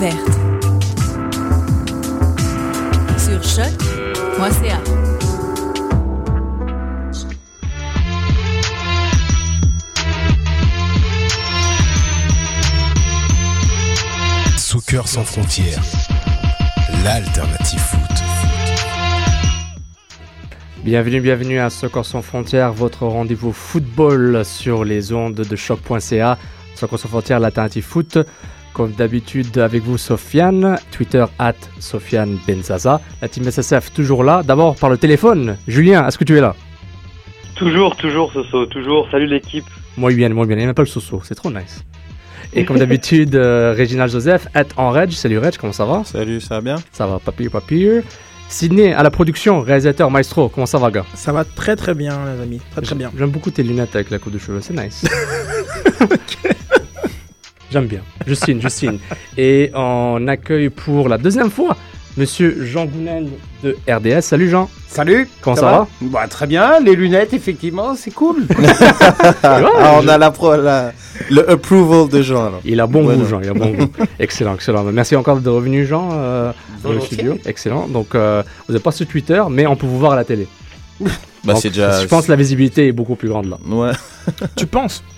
Sur choc.ca. Soccer sans frontières, l'alternative foot. Bienvenue, bienvenue à Soccer sans frontières, votre rendez-vous football sur les ondes de choc.ca. Soccer sans frontières, l'alternative foot. Comme d'habitude avec vous Sofiane, Twitter at Sofiane Benzaza. La team SSF toujours là. D'abord par le téléphone. Julien, est-ce que tu es là? Toujours, toujours Soso, toujours. Salut l'équipe. Moi bien, moi bien. Il m'appelle Soso, c'est trop nice. Et comme d'habitude, euh, Réginald Joseph, at en Reg. Salut Reg, comment ça va? Salut, ça va bien? Ça va, papier, papier. Sydney à la production, réalisateur, maestro, comment ça va gars? Ça va très très bien les amis, très très bien. J'aime beaucoup tes lunettes avec la coupe de cheveux, c'est nice. J'aime bien, je signe, je signe. Et on accueille pour la deuxième fois Monsieur Jean Gounel de RDS. Salut Jean. Salut. Comment ça, va, Bah très bien. Les lunettes, effectivement, c'est cool. Ah, on a la, pro- la- le approval de Jean. alors. Il a bon Ouais, goût, non. Jean. Il a bon goût. Excellent, excellent. Merci encore d'être revenu, Jean, euh, dans le studio. Excellent. Donc, euh, vous n'êtes pas sur Twitter, mais on peut vous voir à la télé. Bah, c'est déjà. Je pense que la visibilité est beaucoup plus grande là. Ouais. Tu penses?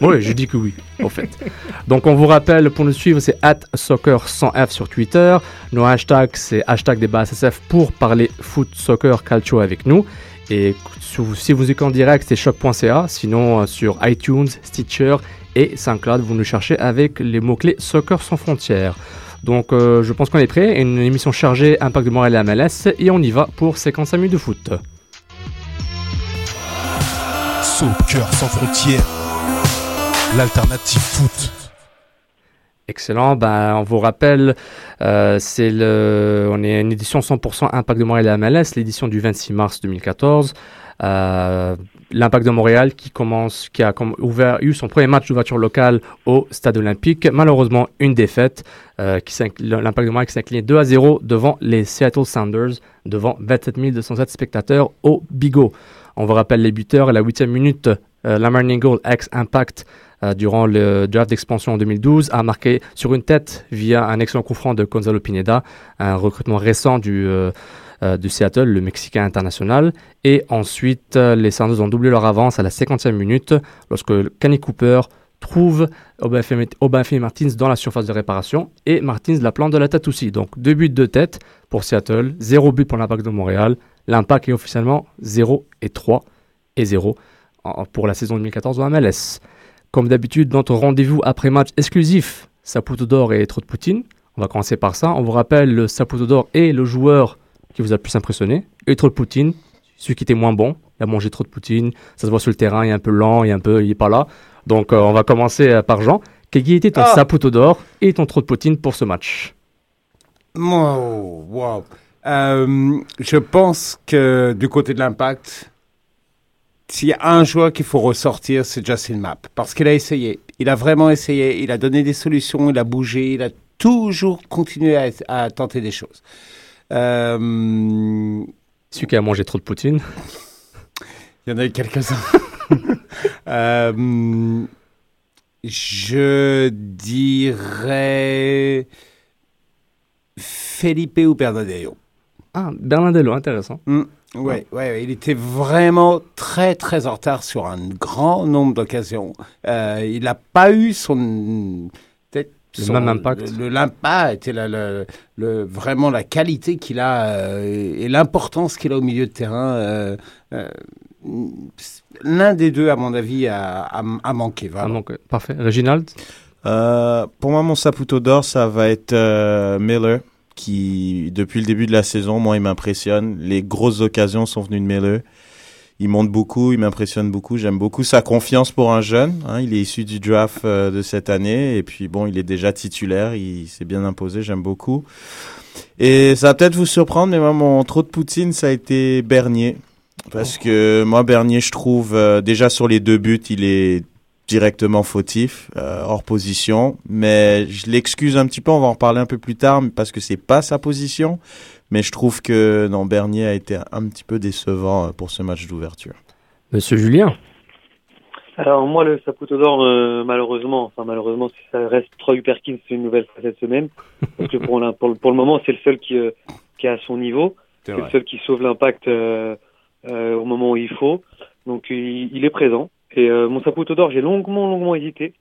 Oui, je dis que oui, en fait. Donc, on vous rappelle, pour nous suivre, c'est soccer100f sur Twitter. Nos hashtags, c'est hashtag débat SSF pour parler foot, soccer, calcio avec nous. Et si vous écoutez en direct, c'est choc.ca. Sinon, euh, sur iTunes, Stitcher et SoundCloud, vous nous cherchez avec les mots-clés Soccer sans frontières. Donc, euh, je pense qu'on est prêt. Une émission chargée, Impact de Montréal et MLS. Et on y va pour 55 minutes de foot. Soccer sans frontières, l'alternative foot. Excellent. Ben, on vous rappelle, euh, c'est le, on est une édition 100% Impact de Montréal et MLS, l'édition du 26 mars 2014. Euh, L'Impact de Montréal qui commence, qui a ouvert, eu son premier match d'ouverture locale au Stade Olympique. Malheureusement, une défaite. Euh, L'Impact de Montréal qui incliné 2 à 0 devant les Seattle Sounders, devant 27 207 spectateurs au Bigot. On vous rappelle les buteurs à la huitième minute. Euh, Lamar Ningle, ex-Impact, euh, durant le draft d'expansion en 2012, a marqué sur une tête via un excellent coup franc de Gonzalo Pineda, un recrutement récent du, euh, euh, Seattle, le Mexicain international. Et ensuite, les Sounders ont doublé leur avance à la 50e minute lorsque Kenny Cooper trouve Obafemi Martins dans la surface de réparation et Martins la plante de la tête aussi. Donc deux buts de tête pour Seattle, zéro but pour l'Impact de Montréal. L'Impact est officiellement 0 et 3 et 0 en- pour la saison 2014 en MLS. Comme d'habitude, notre rendez-vous après-match exclusif, Saputo d'or et Trop de Poutine. On va commencer par ça. On vous rappelle, le Saputo d'or est le joueur qui vous a le plus impressionné. Et Trop de Poutine, celui qui était moins bon, il a mangé trop de poutine, ça se voit sur le terrain, il est un peu lent, il est un peu, il est pas là. Donc on va commencer par Jean. Quel était ton Ah. saputo d'or et ton trop de poutine pour ce match? Wow, wow. Euh, je pense que du côté de l'impact, s'il y a un joueur qu'il faut ressortir, c'est Justin Mapp. Parce qu'il a essayé. Il a vraiment essayé. Il a donné des solutions. Il a bougé. Il a toujours continué à, à tenter des choses. Euh, Celui qui a mangé trop de poutine. Il y en a eu quelques-uns. Euh, je dirais Felipe ou Bernadeo. Ah, Bernardello, intéressant. Mm, ouais, ouais, ouais, il était vraiment très très en retard sur un grand nombre d'occasions. Euh, il n'a pas eu son peut-être Le son- même impact. Le, le- l'impact et la- le- le- vraiment la qualité qu'il a euh, et, et l'importance qu'il a au milieu de terrain. euh, euh, L'un des deux, à mon avis, a, a, a manqué. Ah, donc, euh, parfait. Reginald? Euh, pour moi, mon saputo d'or, ça va être euh, Miller, qui, depuis le début de la saison, moi, il m'impressionne. Les grosses occasions sont venues de Miller. Il monte beaucoup, il m'impressionne beaucoup. J'aime beaucoup sa confiance pour un jeune. hein. Il est issu du draft euh, de cette année. Et puis, bon, il est déjà titulaire. Il s'est bien imposé. J'aime beaucoup. Et ça va peut-être vous surprendre, mais moi, mon trop de Poutine, ça a été Bernier. Parce que moi, Bernier, je trouve, euh, déjà sur les deux buts, il est directement fautif, euh, hors position. Mais je l'excuse un petit peu, on va en reparler un peu plus tard, mais parce que c'est pas sa position. Mais je trouve que non, Bernier a été un petit peu décevant euh, pour ce match d'ouverture. Monsieur Julien Alors moi le Saputo d'or euh, malheureusement, enfin malheureusement ça reste Troy Perkins une nouvelle fois cette semaine parce que pour, pour, le- pour le moment c'est le seul qui, euh, qui est à son niveau, c'est le seul qui sauve l'impact euh, euh, au moment où il faut. Donc il, il est présent et euh, mon Saputo d'or j'ai longuement longuement hésité.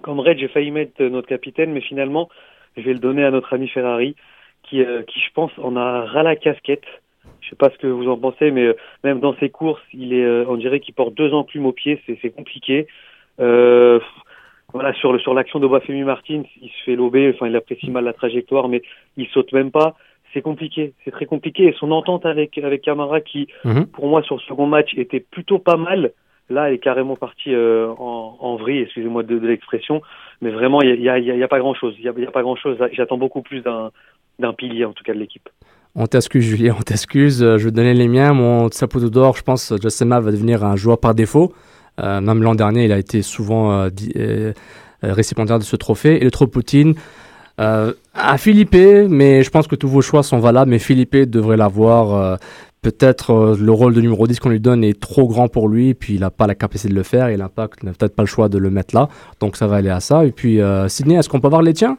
Comme Red j'ai failli mettre euh, notre capitaine mais finalement je vais le donner à notre ami Ferrari qui euh, qui je pense en a ras la casquette. Je sais pas ce que vous en pensez, mais euh, même dans ses courses, il est, on dirait qu'il porte deux enclumes au pied, c'est, compliqué. Euh, voilà, sur le sur l'action de Bafemi Martins, il se fait lober, enfin il apprécie mal la trajectoire, mais il saute même pas. C'est compliqué, c'est très compliqué. Et son entente avec avec Camara, qui Mhm. pour moi sur le second match était plutôt pas mal, là elle est carrément partie euh, en, en vrille, excusez-moi de, l'expression, mais vraiment il y a, pas grand chose, il y a, pas grand chose. J'attends beaucoup plus d'un pilier en tout cas de l'équipe. On t'excuse, Julien, on t'excuse. Euh, Je vais donner les miens. Mon saputo d'or, je pense, Mapp va devenir un joueur par défaut. Euh, même l'an dernier, il a été souvent récipiendaire de ce trophée. Et le trop Poutine, à Philippe, mais je pense que tous vos choix sont valables. Mais Philippe devrait l'avoir. Peut-être euh, le rôle de numéro 10 qu'on lui donne est trop grand pour lui, puis il n'a pas la capacité de le faire, et l'impact n'a peut-être pas le choix de le mettre là. Donc ça va aller à ça. Et puis, euh, Sydney, est-ce qu'on peut avoir les tiens?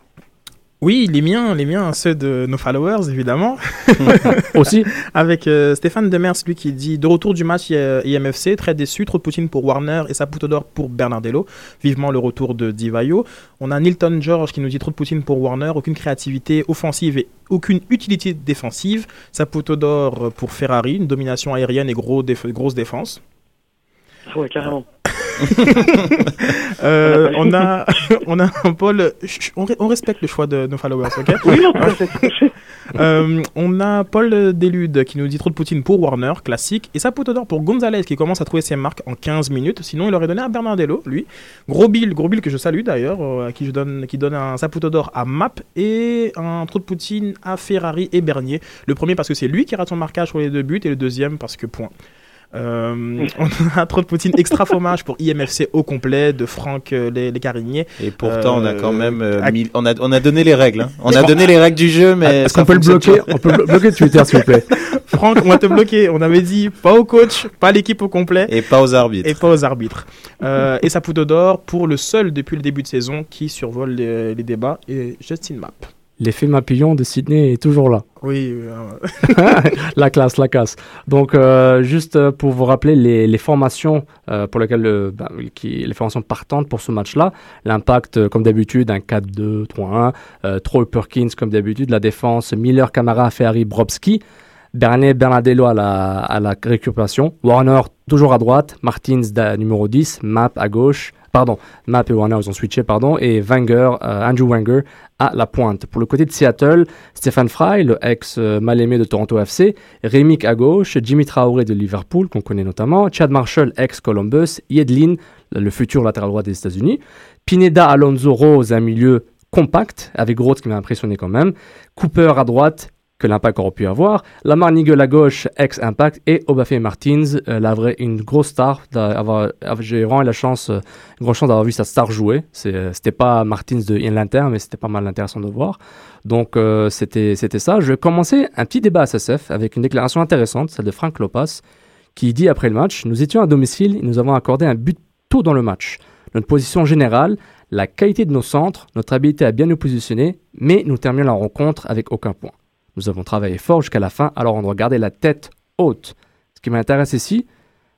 Oui, les miens, les miens, ceux de nos followers, évidemment. aussi Avec euh, Stéphane Demers, lui qui dit De retour du match euh, IMFC, très déçu, trop de Poutine pour Warner et Saputo d'or pour Bernardello. Vivement le retour de Divayo. On a Nilton George qui nous dit trop de Poutine pour Warner, aucune créativité offensive et aucune utilité défensive. Saputo d'or pour Ferrari, une domination aérienne et gros déf- grosse défense. Ouais, carrément. Euh, on a, on a un Paul. On, re- on respecte le choix de nos followers, ok? Oui, non. Euh, on a Paul Delude qui nous dit trop de Poutine pour Warner, classique. Et Saputo d'or pour Gonzalez qui commence à trouver ses marques en 15 minutes. Sinon, il aurait donné à Bernardello, lui. Gros Bill, gros Bill que je salue d'ailleurs, euh, à qui je donne, qui donne un Saputo d'or à Map et un trop de Poutine à Ferrari et Bernier. Le premier parce que c'est lui qui rate son marquage sur les deux buts et le deuxième parce que point. Euh, on a trop de Poutine extra fromage pour IMFC au complet de Franck euh, Les, les Carigniers. Et pourtant, on a Euh, quand même euh, à- mis- on a on a donné les règles. hein. On a donné les règles du jeu, mais Est-ce qu'on peut le bloquer. On peut blo- bloquer Twitter, s'il vous plaît. Franck, on va te bloquer. On avait dit pas au coach, pas l'équipe au complet. Et pas aux arbitres. et pas aux arbitres. Euh, et Saputo d'or pour le seul depuis le début de saison qui survole les, les débats et Justin Map. L'effet Mapillon de Sydney est toujours là. Oui, euh, la classe, la classe. Donc, euh, juste euh, pour vous rappeler les, les formations euh, pour lesquelles le- bah, qui, les formations partantes pour ce match-là. L'impact, comme d'habitude, un 4-2-3-1. Euh, Troy Perkins, comme d'habitude. La défense, Miller, Camara, Ferrari, Brobski. Bernet, Bernardello à la, à la récupération. Warner, toujours à droite. Martins, da- numéro 10. Map à gauche. Pardon, Map et Warner, ils ont switché, pardon, et Wenger, Andrew Wenger à la pointe. Pour le côté de Seattle, Stéphane Fry, le ex mal aimé de Toronto FC, Rémick à gauche, Jimmy Traoré de Liverpool, qu'on connaît notamment, Chad Marshall, ex Columbus, Yedlin, le futur latéral droit des États-Unis, Pineda Alonso Rose, un milieu compact, avec Groth qui m'a impressionné quand même, Cooper à droite, l'Impact aurait pu avoir, Lamar Nigel à gauche, ex-Impact, et Obafé Martins, euh, la vraie, une grosse star. J'ai vraiment eu la chance, euh, une grosse chance d'avoir vu sa star jouer. Euh, c'était pas Martins de l'Inter, mais c'était pas mal intéressant de voir. Donc c'était c'était ça. Je vais commencer un petit débat à SSF avec une déclaration intéressante, celle de Frank Lopas, qui dit après le match Nous étions à domicile nous avons accordé un but tôt dans le match. Notre position générale, la qualité de nos centres, notre habilité à bien nous positionner, mais nous terminons la rencontre avec aucun point. Nous avons travaillé fort jusqu'à la fin, alors on doit garder la tête haute. Ce qui m'intéresse ici,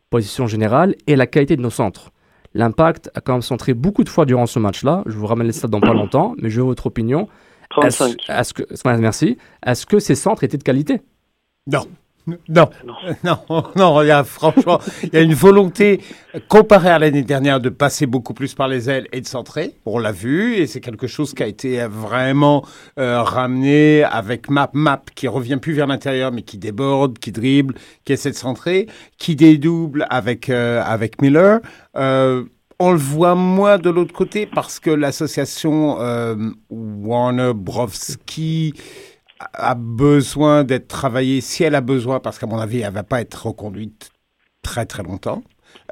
position générale et la qualité de nos centres. L'impact a quand même centré beaucoup de fois durant ce match-là. Je vous ramène les stats dans pas longtemps, mais je veux votre opinion. 35. Est-ce, que, merci. Est-ce que ces centres étaient de qualité? Non. Non, non, non, il y a, franchement, il y a une volonté, comparée à l'année dernière, de passer beaucoup plus par les ailes et de centrer. On l'a vu, et c'est quelque chose qui a été vraiment euh, ramené avec Map, Map, qui revient plus vers l'intérieur, mais qui déborde, qui dribble, qui essaie de centrer, qui dédouble avec, euh, avec Miller. Euh, on le voit moins de l'autre côté parce que l'association Warner-Brovski a besoin d'être travaillée, si elle a besoin, parce qu'à mon avis, elle va pas être reconduite très très longtemps.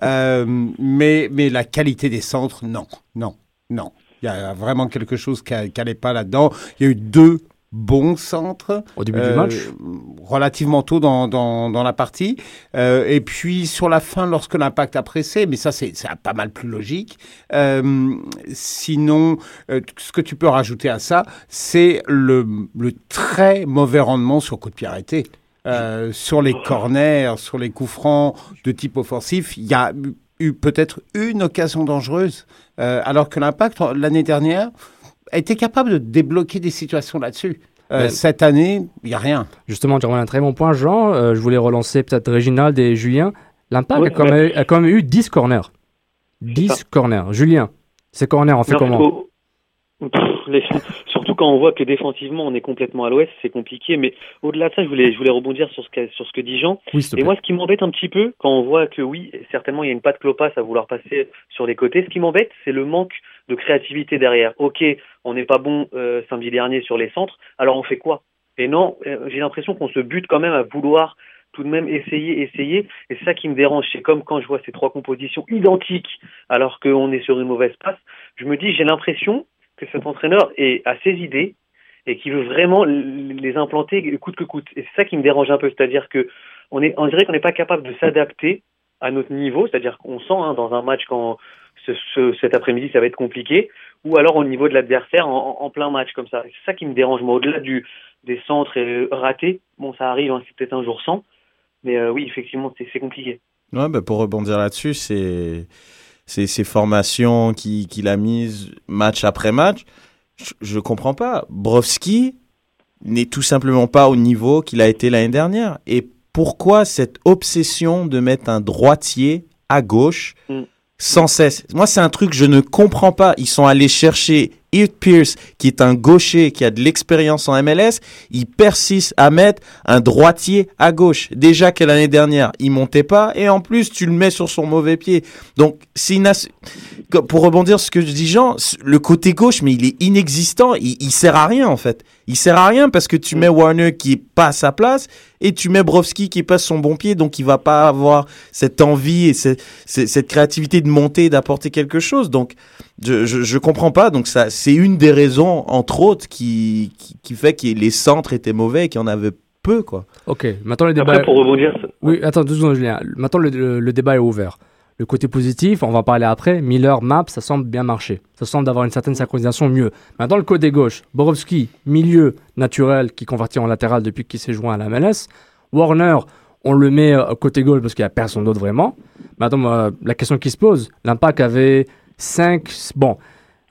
Euh, mais, mais la qualité des centres, non, non, non. Il y a vraiment quelque chose qui n'allait pas là-dedans. Il y a eu deux bon centre. Au début du euh, match Relativement tôt dans, dans, dans la partie. Euh, et puis sur la fin, lorsque l'impact a pressé, mais ça c'est pas mal plus logique. Euh, sinon, ce que tu peux rajouter à ça, c'est le, le très mauvais rendement sur coup de pied arrêté. sur les corners, sur les coups francs de type offensif, il y a eu peut-être une occasion dangereuse, alors que l'impact l'année dernière été capable de débloquer des situations là-dessus. Euh, cette année, il n'y a rien. Justement, tu as un très bon point, Jean. Euh, je voulais relancer peut-être Réginald et Julien. L'Impact a, quand même, eu 10 corners. 10 corners. Julien, ces corners, on fait comment surtout quand on voit que défensivement on est complètement à l'ouest, c'est compliqué. Mais au-delà de ça, je voulais, je voulais rebondir sur ce que, sur ce que dit Jean. et moi, ce qui m'embête un petit peu, quand on voit que oui, certainement il y a une patte clopas à vouloir passer sur les côtés, ce qui m'embête, c'est le manque de créativité derrière. Ok, on n'est pas bon euh, samedi dernier sur les centres, alors on fait quoi? Et non, euh, j'ai l'impression qu'on se bute quand même à vouloir tout de même essayer, essayer. Et ça qui me dérange. C'est comme quand je vois ces trois compositions identiques alors qu'on est sur une mauvaise passe. Je me dis, j'ai l'impression que cet entraîneur a ses idées et qui veut vraiment les implanter coûte que coûte. Et c'est ça qui me dérange un peu, c'est-à-dire que on est, on dirait qu'on n'est pas capable de s'adapter à notre niveau, c'est-à-dire qu'on sent hein, dans un match quand ce, cet après-midi ça va être compliqué, ou alors au niveau de l'adversaire en, plein match comme ça. C'est ça qui me dérange moi, au-delà du des centres ratés. Bon, ça arrive, hein, c'est peut-être un jour sans, mais euh, oui, effectivement, c'est compliqué. Ouais, bah pour rebondir là-dessus, c'est ces, ces formations qu'il qui a mises match après match. Je, ne comprends pas. Brovski n'est tout simplement pas au niveau qu'il a été l'année dernière. Et pourquoi cette obsession de mettre un droitier à gauche mm. sans cesse? Moi, c'est un truc que je ne comprends pas. Ils sont allés chercher Ed Pierce, qui est un gaucher, qui a de l'expérience en MLS, il persiste à mettre un droitier à gauche. Déjà que l'année dernière, il montait pas, et en plus, tu le mets sur son mauvais pied. Donc, pour rebondir sur ce que je dis Jean, le côté gauche, mais il est inexistant, il, il sert à rien en fait. Il sert à rien parce que tu mets Warner qui est pas à sa place et tu mets Brovski qui passe son bon pied, donc il va pas avoir cette envie et cette, cette créativité de monter, d'apporter quelque chose. Donc, je, je, je comprends pas. Donc ça, c'est une des raisons, entre autres, qui, qui, fait que les centres étaient mauvais et qu'il y en avait peu, quoi. Ok, maintenant le débat. Après, pour rebondir. Oui, attends deux secondes, Julien. Maintenant le, le, débat est ouvert. Le côté positif, on va en parler après. Miller, Map, ça semble bien marcher. Ça semble d'avoir une certaine synchronisation mieux. Maintenant, le côté gauche, Borowski, milieu naturel qui convertit en latéral depuis qu'il s'est joint à la MLS. Warner, on le met euh, côté gauche parce qu'il n'y a personne d'autre vraiment. Maintenant, la question qui se pose, l'impact avait 5. Bon,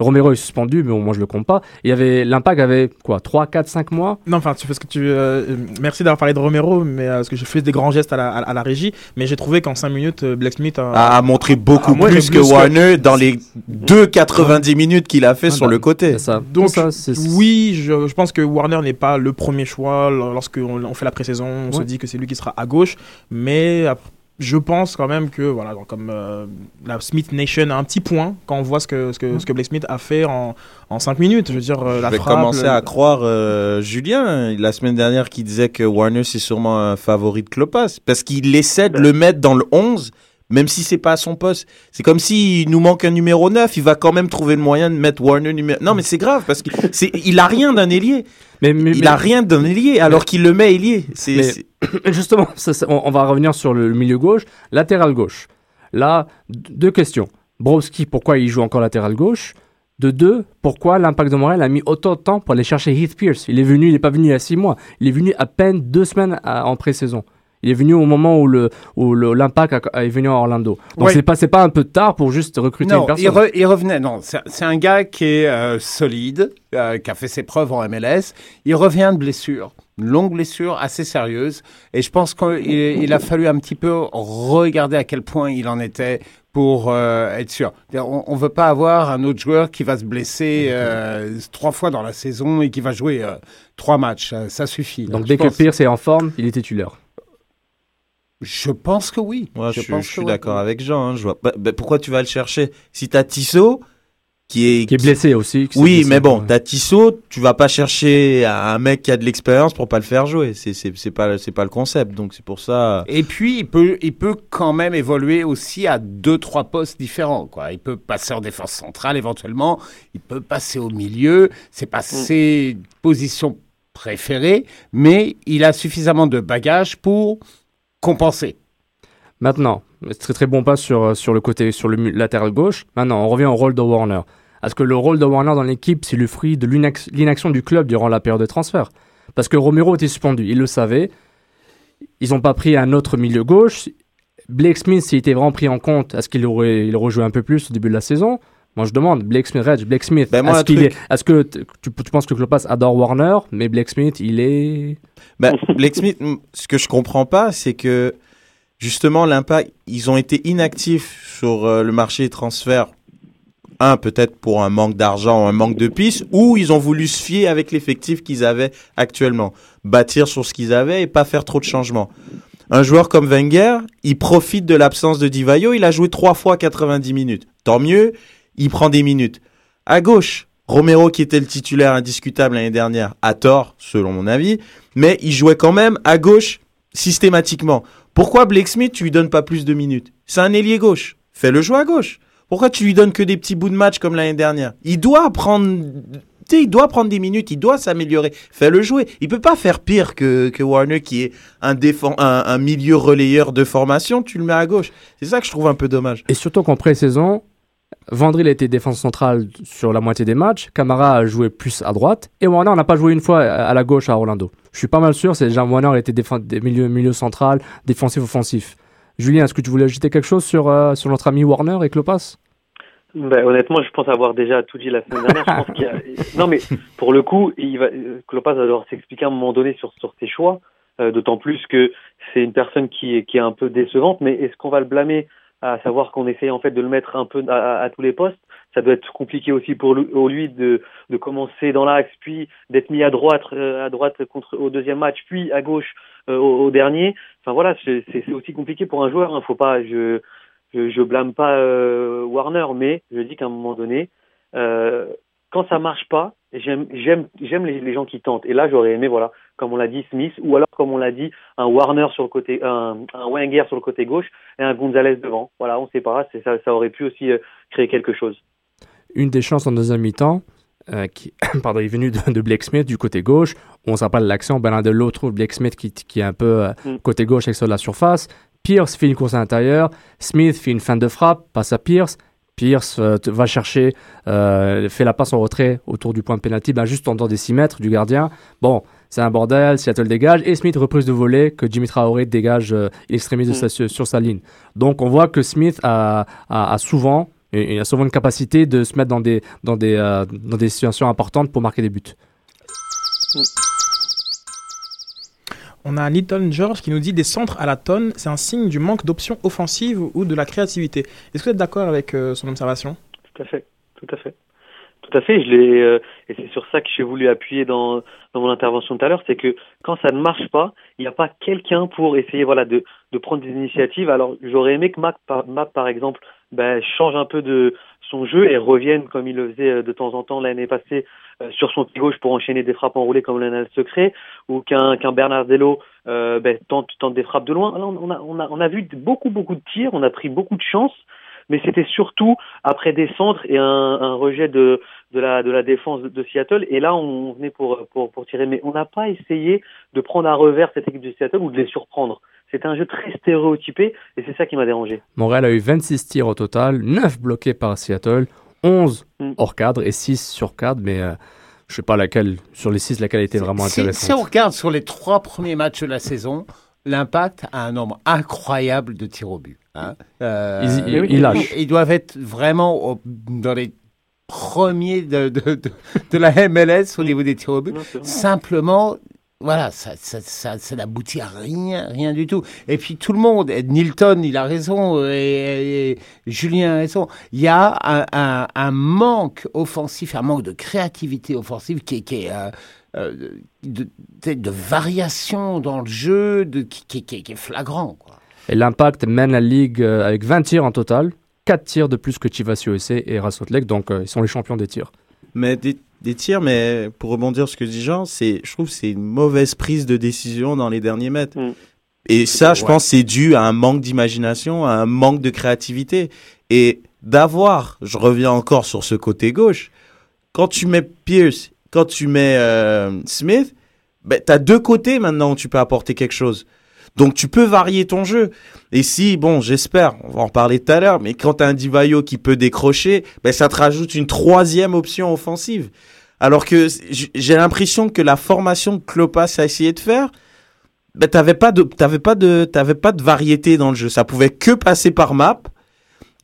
Romero est suspendu, mais bon, moi je le compte pas. Il y avait l'impact avait quoi 3, 4, 5 mois? Non, enfin, tu fais ce que tu. euh, merci d'avoir parlé de Romero, mais euh, parce que je fais des grands gestes à la, à, à la régie, mais j'ai trouvé qu'en 5 minutes, euh, Black Smith a, a montré beaucoup plus que plus que- Warner dans les deux 90 minutes qu'il a fait Ah, sur bah, le côté. C'est ça. Donc, ça, oui, je, je pense que Warner n'est pas le premier choix lorsqu'on on fait la pré-saison. On se dit que c'est lui qui sera à gauche, mais euh, je pense quand même que voilà, donc, comme euh, la Smith Nation a un petit point quand on voit ce que ce que, ce que Blake Smith a fait en, en 5 minutes. Je veux dire, euh, la Je vais frappe, commencer le- à croire euh, Julien la semaine dernière qui disait que Warner c'est sûrement un favori de Klopas parce qu'il essaie de le mettre dans le 11 même si c'est pas à son poste. C'est comme s'il nous manque un numéro 9, il va quand même trouver le moyen de mettre Warner numéro Non mais c'est grave parce qu'il a rien d'un ailier. Mais, mais- Il mais- a rien d'un ailier alors qu'il le met ailier. C'est Justement, ça, ça, on, on va revenir sur le, milieu gauche, latéral gauche. Là, deux questions. Browski, pourquoi il joue encore latéral gauche? De deux, pourquoi l'Impact de Montréal a mis autant de temps pour aller chercher Heath Pierce? Il est venu, il n'est pas venu il y a six mois. Il est venu à peine deux semaines à- en pré-saison. Il est venu au moment où le où l'Impact est venu à Orlando. Donc Ouais. c'est pas c'est pas un peu tard pour juste recruter Non, une personne. il, re- il revenait. Non, c'est un gars qui est euh, solide, euh, qui a fait ses preuves en MLS. Il revient de blessure, une longue blessure assez sérieuse. Et je pense qu'il il a fallu un petit peu regarder à quel point il en était pour euh, être sûr. On ne veut pas avoir un autre joueur qui va se blesser euh, trois fois dans la saison et qui va jouer euh, trois matchs. Ça suffit. Donc dès que Pierce est en forme, il est titulaire. Je pense que oui. Moi, je, pense je que suis oui. d'accord avec Jean. hein, je vois. Bah, bah, pourquoi tu vas le chercher Si t'as Tissot, qui est Qui est blessé aussi. Oui, blessé, mais bon, ouais. t'as Tissot, tu vas pas chercher un mec qui a de l'expérience pour pas le faire jouer. C'est c'est pas c'est pas le concept. Donc c'est pour ça. Et puis, il peut, il peut quand même évoluer aussi à deux, trois postes différents. Quoi. Il peut passer en défense centrale éventuellement. Il peut passer au milieu. C'est pas ses positions préférées, mais il a suffisamment de bagages pour compenser. Maintenant, très très bon pas sur, euh, sur le côté, sur le latéral gauche. Maintenant, on revient au rôle de Warner. Est-ce que le rôle de Warner dans l'équipe, c'est le fruit de l'inac- l'inaction du club durant la période de transfert Parce que Romero était suspendu, il le savait. Ils n'ont pas pris un autre milieu gauche. Blake Smith, s'il était vraiment pris en compte, est-ce qu'il aurait, il aurait joué un peu plus au début de la saison? Moi, je demande, Blake Smith, Reg, Blake Smith, Ben, est-ce truc- est, est-ce que tu, tu penses que Klopas adore Warner, mais Blake Smith, il est... Bah, Blake Smith, ce que je comprends pas, c'est que justement l'impact, ils ont été inactifs sur euh, le marché des transferts. Un, peut-être pour un manque d'argent ou un manque de pistes, ou ils ont voulu se fier avec l'effectif qu'ils avaient actuellement. Bâtir sur ce qu'ils avaient et pas faire trop de changements. Un joueur comme Wenger, il profite de l'absence de Divayo, il a joué trois fois 90 minutes. Tant mieux, il prend des minutes. À gauche, Romero qui était le titulaire indiscutable l'année dernière, à tort, selon mon avis, mais il jouait quand même à gauche systématiquement. Pourquoi Blake Smith, tu lui donnes pas plus de minutes? C'est un ailier gauche. Fais-le jouer à gauche. Pourquoi tu lui donnes que des petits bouts de match comme l'année dernière? Il doit prendre, il doit prendre des minutes, il doit s'améliorer. Fais-le jouer. Il peut pas faire pire que, que Warner qui est un, défend, un, un milieu relayeur de formation. Tu le mets à gauche. C'est ça que je trouve un peu dommage. Et surtout qu'en pré-saison, Vandril était défense centrale sur la moitié des matchs, Camara a joué plus à droite, et Warner n'a pas joué une fois à la gauche à Orlando. Je suis pas mal sûr, c'est déjà Warner était milieux, milieu central, défensif, offensif. Julien, est-ce que tu voulais ajouter quelque chose sur, euh, sur notre ami Warner et Klopas? Ben, honnêtement, je pense avoir déjà tout dit la semaine dernière. Je pense qu'il y a... Non, mais pour le coup, il va... Klopas va devoir s'expliquer à un moment donné sur, sur ses choix, euh, d'autant plus que c'est une personne qui est, qui est un peu décevante. Mais est-ce qu'on va le blâmer à savoir qu'on essaye en fait de le mettre un peu à, tous les postes Ça doit être compliqué aussi pour lui, de, de commencer dans l'axe, puis d'être mis à droite, euh, à droite contre au deuxième match, puis à gauche euh, au, au dernier. Enfin voilà, c'est aussi compliqué pour un joueur. Hein. Faut pas, je, je, je blâme pas euh, Warner, mais je dis qu'à un moment donné, euh, quand ça marche pas, j'aime j'aime j'aime les, les gens qui tentent. Et là, j'aurais aimé, voilà, comme on l'a dit, Smith, ou alors comme on l'a dit, un Warner sur le côté, un, un Wenger sur le côté gauche et un Gonzalez devant. Voilà, on sait pas, ça, ça aurait pu aussi euh, créer quelque chose. Une des chances en deuxième mi-temps, euh, qui pardon, est venue de, de Blake Smith du côté gauche. On s'appelle l'action, ben de l'autre, Blake Smith qui, qui est un peu euh, Mm. côté gauche avec sur la surface. Pierce fait une course à l'intérieur. Smith fait une fin de frappe, passe à Pierce. Pierce euh, te- va chercher, euh, fait la passe en retrait autour du point de pénalty, ben juste en dehors des 6 mètres du gardien. Bon, c'est un bordel, Seattle dégage, et Smith reprise de volet que Jimmy Traoré dégage euh, Mm. sa- sur, sur sa ligne. Donc on voit que Smith a, a- a souvent il a souvent une capacité de se mettre dans des, dans des, dans des situations importantes pour marquer des buts. On a Litton George qui nous dit des centres à la tonne, c'est un signe du manque d'options offensives ou de la créativité. Est-ce que vous êtes d'accord avec son observation? Tout à fait, tout à fait. Tout à fait, je l'ai euh, et c'est sur ça que j'ai voulu appuyer dans, dans mon intervention tout à l'heure, c'est que quand ça ne marche pas, il n'y a pas quelqu'un pour essayer voilà de, de prendre des initiatives. Alors j'aurais aimé que Mac par, par exemple ben, change un peu de son jeu et revienne comme il le faisait euh, de temps en temps l'année passée euh, sur son pied gauche pour enchaîner des frappes enroulées comme l'année secret ou qu'un qu'un Bernardello euh, ben, tente, des frappes de loin. On, a, on, a, on a vu beaucoup beaucoup de tirs, on a pris beaucoup de chances mais c'était surtout après des centres et un rejet de, de, la, de la défense de, Seattle. Et là, on venait pour, pour, pour tirer. Mais on n'a pas essayé de prendre à revers cette équipe de Seattle ou de les surprendre. C'était un jeu très stéréotypé et c'est ça qui m'a dérangé. Montréal a eu 26 tirs au total, 9 bloqués par Seattle, 11 mm. hors cadre et 6 sur cadre, mais euh, je ne sais pas laquelle, sur les 6, laquelle était vraiment intéressante. Si, on regarde sur les trois premiers matchs de la saison, l'impact a un nombre incroyable de tirs au but. Hein. Euh, ils, ils, doivent être vraiment dans les premiers de, de, de, la MLS au niveau des tirs au but. Simplement, voilà, ça, ça, ça, ça n'aboutit à rien, rien du tout. Et puis tout le monde, Nilton, il a raison, et, Julien a raison. Il y a un, un, un, manque offensif, un manque de créativité offensive qui, qui est euh, euh, de, de, variation dans le jeu, de, qui, qui, qui est flagrant. Quoi. Et l'Impact mène la ligue euh, avec 20 tirs en total, 4 tirs de plus que Chivas USA et Rasot Lake, donc euh, ils sont les champions des tirs. Mais des, des, tirs, mais pour rebondir sur ce que dit Jean, c'est, je trouve que c'est une mauvaise prise de décision dans les derniers mètres. Mm. Et ça, je pense, c'est dû à un manque d'imagination, à un manque de créativité. Et d'avoir, je reviens encore sur ce côté gauche, quand tu mets Pierce quand tu mets euh, Smith, ben, tu as deux côtés maintenant où tu peux apporter quelque chose. Donc tu peux varier ton jeu. Et si, bon, j'espère, on va en parler tout à l'heure, mais quand tu as un Divayo qui peut décrocher, ben, ça te rajoute une troisième option offensive. Alors que j'ai l'impression que la formation que Klopas a essayé de faire, ben, t'avais pas de, t'avais pas de, t'avais pas de variété dans le jeu. Ça pouvait que passer par map.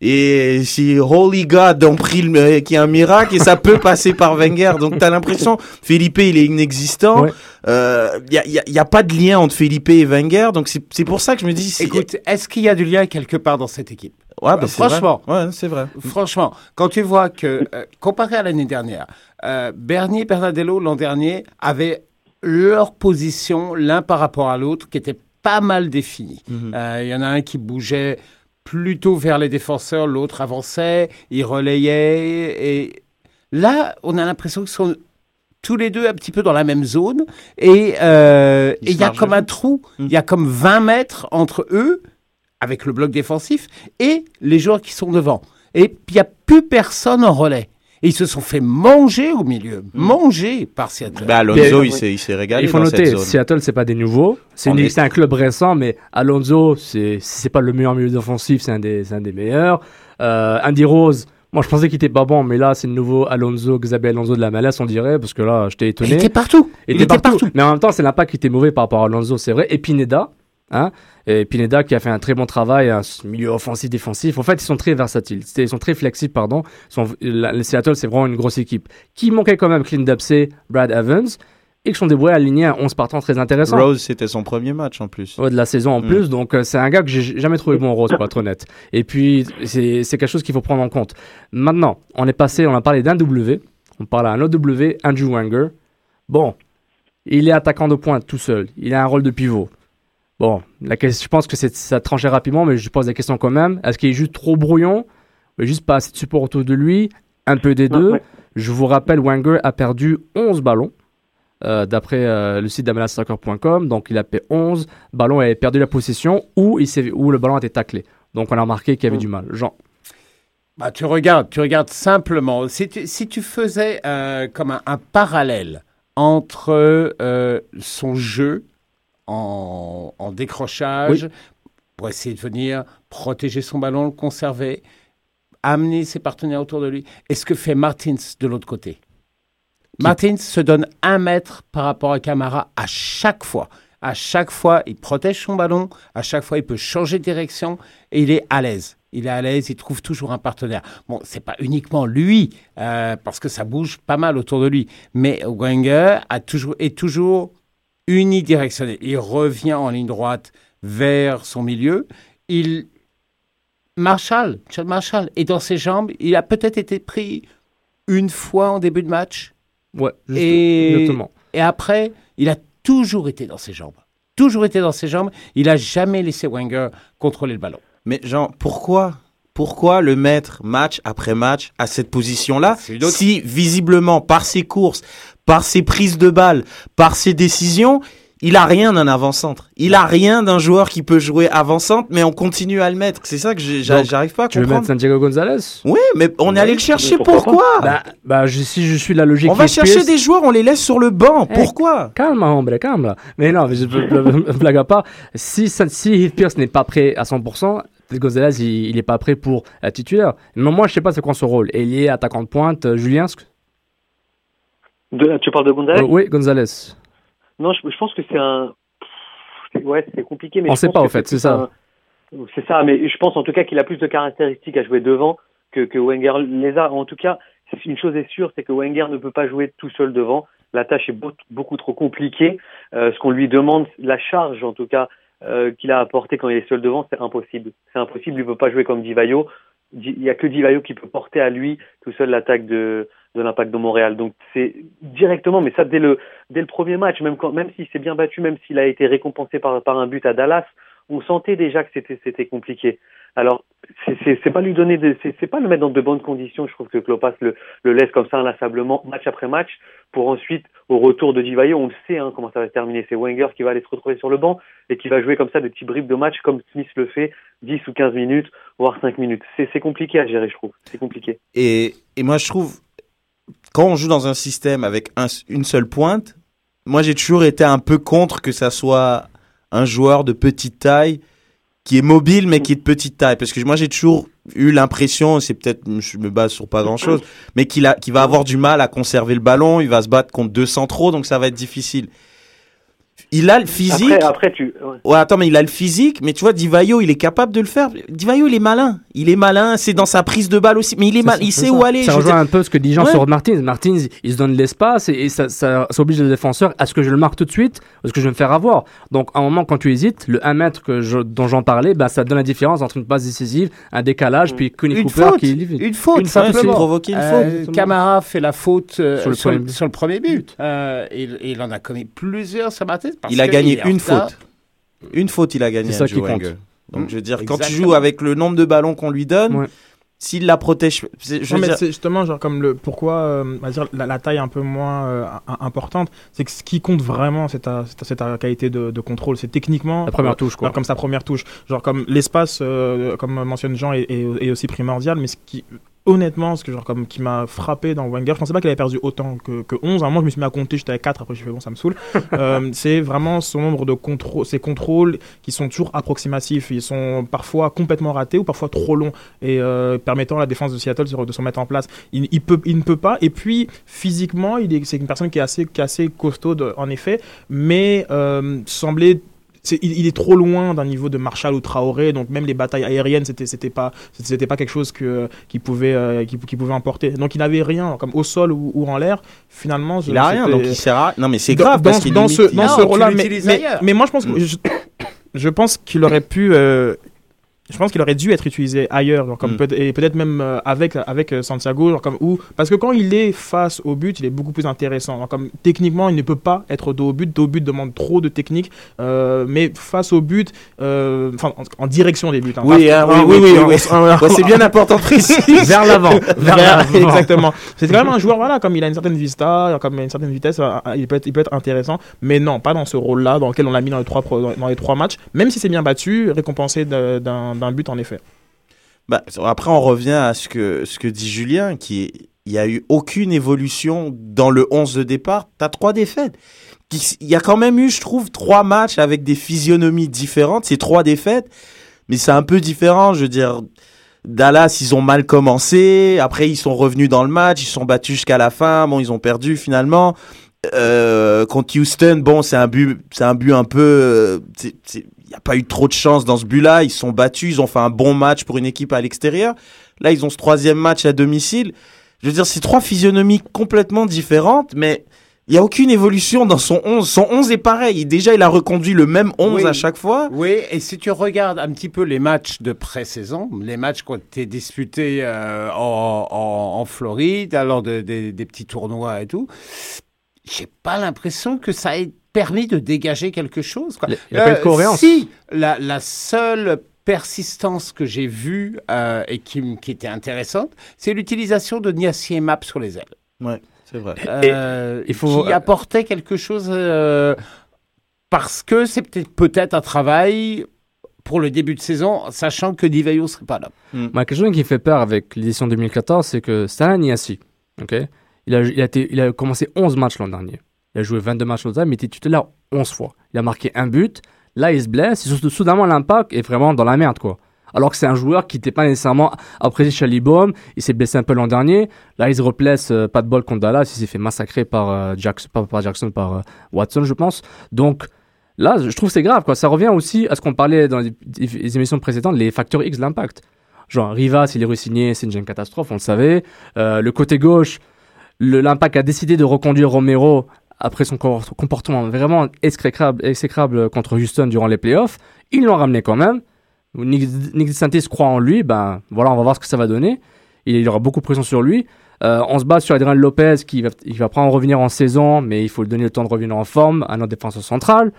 Et si Holy God ont pris le, qui est un miracle et ça peut passer par Wenger. Donc t'as l'impression Felipe il est inexistant. Il euh, y, a, y, a, y, a, pas de lien entre Felipe et Wenger. Donc c'est pour ça que je me dis. Écoute, est-ce qu'il y a du lien quelque part dans cette équipe? Ouais, bah, franchement, ouais, c'est vrai. Franchement, quand tu vois que euh, comparé à l'année dernière, euh, Bernier et Bernardello l'an dernier avaient leur position l'un par rapport à l'autre qui était pas mal définie. Mhm. Euh, il y en a un qui bougeait plutôt vers les défenseurs, l'autre avançait, il relayait. Et là, on a l'impression qu'ils sont tous les deux un petit peu dans la même zone. Et euh, il y a comme un trou, il y a comme 20 mètres entre eux, avec le bloc défensif, et les joueurs qui sont devant. Et il n'y a plus personne en relais. Et ils se sont fait manger au milieu, hmm. manger par Seattle. Bah, Alonso, il s'est régalé. Il faut noter, Seattle, c'est pas des nouveaux. C'est un club récent, mais Alonso, c'est c'est pas le meilleur milieu offensif, c'est un des, un des meilleurs. Euh, Andy Rose. Moi, je pensais qu'il était pas bon, mais là, c'est le nouveau Alonso, Xavier Alonso de la malaise, on dirait, parce que là, j'étais étonné. Il était partout. Il, était, partout. Mais en même temps, c'est l'impact qui était mauvais par rapport à Alonso, c'est vrai. Et Pineda, Hein et Pineda qui a fait un très bon travail, un milieu offensif, défensif. En fait, ils sont très versatiles. Ils sont très flexibles, pardon. sont, le Seattle, c'est vraiment une grosse équipe. Qui manquait quand même Clint Dempsey, Brad Evans, et qui sont débrouillés à 11 partants très intéressant. Rose, c'était son premier match en plus. Ouais, de la saison en mm. plus. Donc, euh, c'est un gars que j'ai jamais trouvé bon, Rose, pour être honnête. Et puis, c'est quelque chose qu'il faut prendre en compte. Maintenant, on est passé, on a parlé d'un W, on parle à un autre W, Andrew Wanger. Bon, il est attaquant de pointe tout seul. Il a un rôle de pivot. Bon, la question, je pense que ça tranchait rapidement, mais je pose la question quand même. Est-ce qu'il est juste trop brouillon Juste pas assez de support autour de lui Un peu des deux? Je vous rappelle, Wenger a perdu 11 ballons. Euh, d'après euh, le site d'amelassoccer.com. Donc, il a fait 11 ballons et a perdu la possession ou, il où le ballon a été taclé. Donc, on a remarqué qu'il y avait mm. du mal. Jean bah, tu regardes, tu regardes simplement. Si tu, si tu faisais euh, comme un, un, parallèle entre son jeu en, décrochage pour essayer de venir protéger son ballon, le conserver, amener ses partenaires autour de lui. Et ce que fait Martins de l'autre côté? Martins se donne un mètre par rapport à Camara à chaque fois. À chaque fois, il protège son ballon. À chaque fois, il peut changer de direction et il est à l'aise. il est à l'aise, il trouve toujours un partenaire. Bon, c'est pas uniquement lui, euh, parce que ça bouge pas mal autour de lui, mais Wenger a toujours, est toujours unidirectionnel. Il revient en ligne droite vers son milieu. Il Marshall, Chad Marshall est dans ses jambes. Il a peut-être été pris une fois en début de match. Ouais, et, exactement. Et après, il a toujours été dans ses jambes. Toujours été dans ses jambes. Il a jamais laissé Wenger contrôler le ballon. Mais Jean, pourquoi pourquoi le mettre match après match à cette position-là si visiblement par ses courses, par ses prises de balles, par ses décisions, il a rien d'un avant-centre. Il a rien d'un joueur qui peut jouer avant-centre, mais on continue à le mettre. C'est ça que j'arrive pas à comprendre. Tu veux mettre Santiago Gonzalez? Oui, mais on est allé le chercher. Pourquoi, Bah, bah si je suis la logique. On va chercher des joueurs, on les laisse sur le banc. Eh, pourquoi? Calme, hombre, calme. Mais non, mais je blague à pas. Si, si Heath Pierce n'est pas prêt à 100%, Gonzalez, il n'est pas prêt pour être titulaire. Mais moi, je sais pas c'est quoi son rôle. Ailier, attaquant de pointe, euh, Tu parles de Gonzalez euh, Oui, Gonzalez. Non, je, pense que c'est un. Ouais, c'est compliqué. Mais On ne sait pas, en fait, c'est ça. C'est ça, mais je pense en tout cas qu'il a plus de caractéristiques à jouer devant que, que Wenger les a. En tout cas, une chose est sûre, c'est que Wenger ne peut pas jouer tout seul devant. La tâche est beaucoup, trop compliquée. Euh, ce qu'on lui demande, la charge en tout cas euh, qu'il a apporté quand il est seul devant, c'est impossible. C'est impossible, il ne peut pas jouer comme Divayo. Il n'y a que Divayo qui peut porter à lui tout seul l'attaque de, de l'impact de Montréal. Donc c'est directement, mais ça dès le dès le premier match, même quand même s'il s'est bien battu, même s'il a été récompensé par par un but à Dallas, on sentait déjà que c'était c'était compliqué. Alors c'est pas lui donner c'est pas le mettre dans de bonnes conditions. Je trouve que Klopas le, le laisse comme ça inlassablement match après match pour ensuite au retour de Divayo, on le sait hein, comment ça va se terminer. C'est Wenger qui va aller se retrouver sur le banc et qui va jouer comme ça de petits bribes de match comme Smith le fait 10 ou 15 minutes voire 5 minutes. C'est compliqué à gérer, je trouve. C'est compliqué. Et et moi je trouve quand on joue dans un système avec une seule pointe, moi j'ai toujours été un peu contre que ça soit un joueur de petite taille qui est mobile mais qui est de petite taille. Parce que moi j'ai toujours eu l'impression c'est peut-être je me base sur pas grand chose mais qu'il a va avoir du mal à conserver le ballon il va se battre contre deux centraux donc ça va être difficile il a le physique. Après, tu. Ouais. attends, mais il a le physique. Mais tu vois, Divayo, il est capable de le faire. Divayo, il est malin. Il est malin. C'est dans sa prise de balle aussi. Mais il est, mal. Il sait où aller. Ça rejoint un peu ce que dit Jean sur Martins. Martins, il se donne l'espace et, ça, ça, oblige le défenseur. Est-ce que je le marque tout de suite ou est-ce que je vais me faire avoir Donc, à un moment, quand tu hésites, le 1 mètre que je, dont j'en parlais, bah, ça donne la différence entre une passe décisive, un décalage, puis Connie Cooper faute. qui. Une faute. Une faute. provoquer une euh, faute. Camara fait la faute euh, sur, le premier but. Euh, il, en a commis plusieurs, ça Il a gagné une faute. Une faute, il a gagné. C'est ça qui compte. Donc, je veux dire, quand tu joues avec le nombre de ballons qu'on lui donne, s'il la protège. Je non, mais c'est justement, genre, comme le pourquoi euh, dire, la, taille un peu moins euh, importante, c'est que ce qui compte vraiment, c'est ta, ta, qualité de, de contrôle. C'est techniquement. La première touche, quoi. comme sa première touche. Genre, comme l'espace, euh, comme mentionne Jean, est, est, aussi primordial, mais ce qui honnêtement, ce que genre comme qui m'a frappé dans Wenger, je pensais pas qu'il avait perdu autant que, que 11. À un moment, je me suis mis à compter, j'étais à 4, après je fait bon, ça me saoule. euh, c'est vraiment son nombre de contrôles, ces contrôles qui sont toujours approximatifs. Ils sont parfois complètement ratés ou parfois trop longs et euh, permettant à la défense de Seattle de se mettre en place. Il, il, peut, il ne peut pas. Et puis, physiquement, il est, c'est une personne qui est assez, qui est assez costaud, en effet, mais euh, semblait il, est trop loin d'un niveau de Marshall ou Traoré, donc même les batailles aériennes, c'était c'était pas c'était pas quelque chose que qui pouvait euh, qui, pouvait emporter. Donc il n'avait rien, comme au sol ou, en l'air. Finalement, il a rien, donc il sert à non mais c'est grave dans, parce qu'il dans ce dans ce rôle-là. Mais, mais, moi je pense que je, pense qu'il aurait pu euh, je pense qu'il aurait dû être utilisé ailleurs, genre comme mm. peut et peut-être même euh, avec avec euh, Santiago, genre comme où parce que quand il est face au but, il est beaucoup plus intéressant. Genre comme techniquement, il ne peut pas être dos au but. Dos au but demande trop de technique, euh, mais face au but, enfin en, direction des buts. Hein, oui, hein, oui, oui, oui, c'est bien important de préciser. vers l'avant, exactement. C'est quand même un joueur, voilà, comme il a une certaine vista, comme une certaine vitesse, il peut être, il peut être intéressant, mais non, pas dans ce rôle-là dans lequel on l'a mis dans les trois dans les trois matchs. Même si c'est bien battu, récompensé d'un d'un but en effet. Bah, après, on revient à ce que, ce que dit Julien, qui il n'y a eu aucune évolution dans le 11 de départ. Tu as trois défaites. Il y a quand même eu, je trouve, trois matchs avec des physionomies différentes. C'est trois défaites, mais c'est un peu différent. Je dire, Dallas, ils ont mal commencé. Après, ils sont revenus dans le match. Ils sont battus jusqu'à la fin. Bon, ils ont perdu finalement. Euh, contre Houston, bon, c'est un but, c'est un but un peu, euh, n'y a pas eu trop de chance dans ce but-là. Ils sont battus, ils ont fait un bon match pour une équipe à l'extérieur. Là, ils ont ce troisième match à domicile. Je veux dire, c'est trois physionomies complètement différentes, mais il n'y a aucune évolution dans son 11. Son 11 est pareil. Déjà, il a reconduit le même 11 à chaque fois. Oui, et si tu regardes un petit peu les matchs de pré-saison, les matchs qui ont été disputés euh, en, Floride, alors de, des petits tournois et tout, j'ai pas l'impression que ça ait permis de dégager quelque chose. Quoi. Il n'y a pas de cohérence. Si, la, la seule persistance que j'ai vue euh, et qui, qui, était intéressante, c'est l'utilisation de Niassier Map sur les ailes. Ouais. C'est vrai. Euh, il faut... Qui apportait quelque chose euh, parce que c'est peut-être peut-être un travail pour le début de saison, sachant que Divayo serait pas là. Mm. quelque chose qui fait peur avec l'édition 2014, c'est que Stan Niassi, ok, il a, il, a été, il a commencé 11 matchs l'an dernier. Il a joué 22 matchs l'an dernier, mais il était titulaire 11 fois. Il a marqué un but. Là, il se blesse. Et soudainement, l'impact est vraiment dans la merde, quoi alors que c'est un joueur qui n'était pas nécessairement apprécié chez Libom. Il s'est blessé un peu l'an dernier. Là, il se replace, euh, pas de bol contre Dallas. Il s'est fait massacrer par, euh, Jackson, par Jackson, par euh, Watson, je pense. Donc là, je trouve c'est grave. Quoi. Ça revient aussi à ce qu'on parlait dans les, émissions précédentes, les facteurs X de l'impact. Genre, Rivas, il est re-signé, c'est une catastrophe, on le savait. le côté gauche, l'impact a décidé de reconduire Romero après son comportement vraiment exécrable, exécrable contre Houston durant les playoffs. Ils l'ont ramené quand même. Nick, Nick se croit en lui, ben voilà, on va voir ce que ça va donner. Il, y aura beaucoup de pression sur lui. Euh, on se base sur Adrien Lopez qui va, il va prendre revenir en saison, mais il faut lui donner le temps de revenir en forme, à notre défenseur central.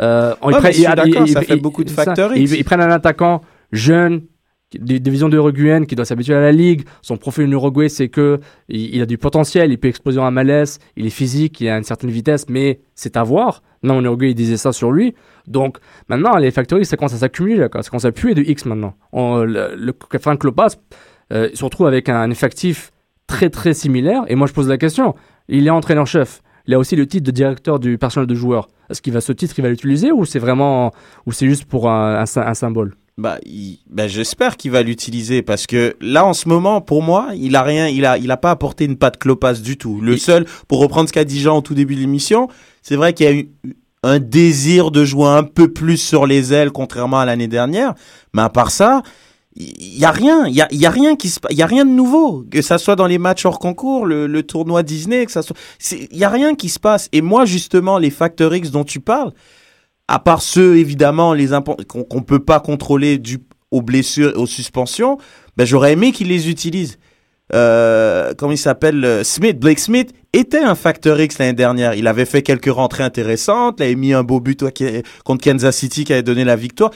Euh, ça fait beaucoup de facteurs. Ils, prennent un attaquant jeune, des divisions d'Uruguayen qui doit s'habituer à la ligue. Son profil en Uruguay, c'est que il, a du potentiel, il peut exploser en malaise, il est physique, il a une certaine vitesse, mais c'est à voir. Non, en Uruguay, il disait ça sur lui. Donc maintenant, les factories, ça commence à s'accumuler, ça commence à puer de X maintenant. le, le Frank euh, se retrouve avec un effectif très très similaire. Et moi, je pose la question il est entraîneur-chef. Il a aussi le titre de directeur du personnel de joueurs. Est-ce qu'il va ce titre, il va l'utiliser ou c'est vraiment ou c'est juste pour un, un, symbole? Bah, bah j'espère qu'il va l'utiliser parce que là en ce moment pour moi il a rien il a il a pas apporté une patte Clopas du tout le seul pour reprendre ce qu'a dit Jean au tout début de l'émission c'est vrai qu'il y a eu un désir de jouer un peu plus sur les ailes, contrairement à l'année dernière. Mais à part ça, il y a rien, il y a, y a, rien qui se, il y a rien de nouveau. Que ça soit dans les matchs hors concours, le, le tournoi Disney, que ça soit, il y a rien qui se passe. Et moi, justement, les facteurs X dont tu parles, à part ceux évidemment les qu'on qu'on peut pas contrôler du aux blessures, aux suspensions, ben j'aurais aimé qu'ils les utilisent. Euh, comment il s'appelle euh, Smith, Blake Smith était un facteur X l'année dernière. Il avait fait quelques rentrées intéressantes, il avait mis un beau but contre Kansas City qui avait donné la victoire.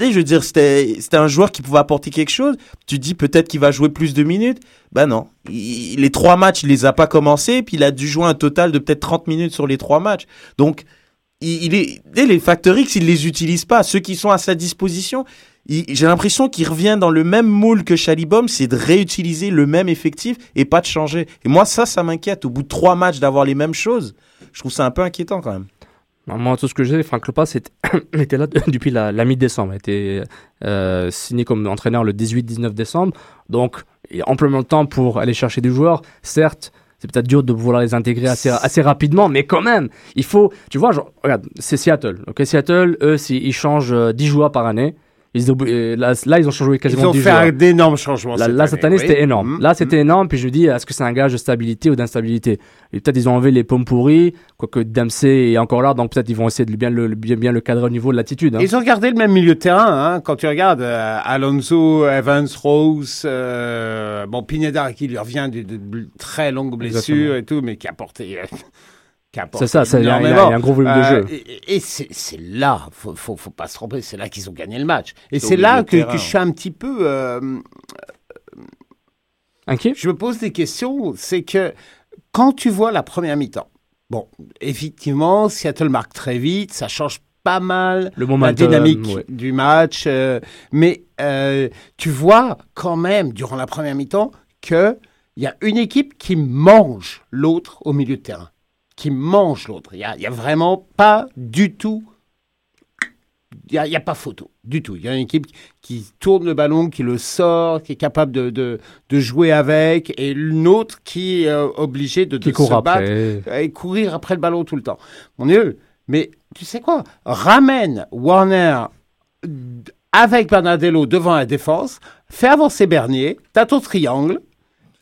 Et je veux dire, c'était c'était un joueur qui pouvait apporter quelque chose. Tu dis peut-être qu'il va jouer plus de minutes. Ben non, les trois matchs, il les a pas commencés, puis il a dû jouer un total de peut-être 30 minutes sur les trois matchs. Donc il, est, les facteurs X, il les utilise pas. Ceux qui sont à sa disposition, j'ai l'impression qu'il revient dans le même moule que Chalibom, c'est de réutiliser le même effectif et pas de changer. Et moi, ça, ça m'inquiète. Au bout de trois matchs, d'avoir les mêmes choses, je trouve ça un peu inquiétant quand même. Moi, tout ce que j'ai, Franck Lopas était, là depuis la, mi-décembre. Été euh, signé comme entraîneur le 18-19 décembre. Donc, il a amplement de temps pour aller chercher des joueurs. Certes, c'est peut-être dur de vouloir les intégrer assez, assez rapidement, mais quand même, il faut, tu vois, regarde, c'est Seattle. Ok, Seattle, eux, ils changent 10 euh, joueurs par année. Ils euh, là, là, ils ont changé quasiment Ils ont fait d'énormes changements. Là, cette là, cette année, c'était énorme. Mm. Là, c'était mm. énorme. Puis je me dis, est-ce que c'est un gage de stabilité ou d'instabilité? Et peut-être ils ont enlevé les pommes pourries, quoique Dempsey est encore là, donc peut-être ils vont essayer de bien le, bien, bien le cadrer au niveau de l'attitude. Hein. Ils ont gardé le même milieu de terrain. Hein, quand tu regardes euh, Alonso, Evans, Rose, euh, bon Pineda qui lui revient de, de, très longues blessures et tout, mais qui a porté c'est ça, il y, a un gros volume de jeu. Euh, et, c'est là, faut, faut, faut pas se tromper, c'est là qu'ils ont gagné le match. Et c'est là que, je suis un petit peu euh, inquiet? Je me pose des questions. C'est que quand tu vois la première mi-temps, bon, effectivement, Seattle marque très vite, ça change pas mal le la dynamique du match, euh, mais tu vois quand même durant la première mi-temps que il y a une équipe qui mange l'autre au milieu de terrain qui mange l'autre. Il n'y a, a, vraiment pas du tout. Il n'y a, a, pas photo du tout. Il y a une équipe qui tourne le ballon, qui le sort, qui est capable de, de, de jouer avec, et une autre qui est euh, obligée de, de se battre et courir après le ballon tout le temps. Mon Dieu, mais tu sais quoi? Ramène Warner avec Bernardello devant la défense, fais avancer Bernier, t'as ton triangle,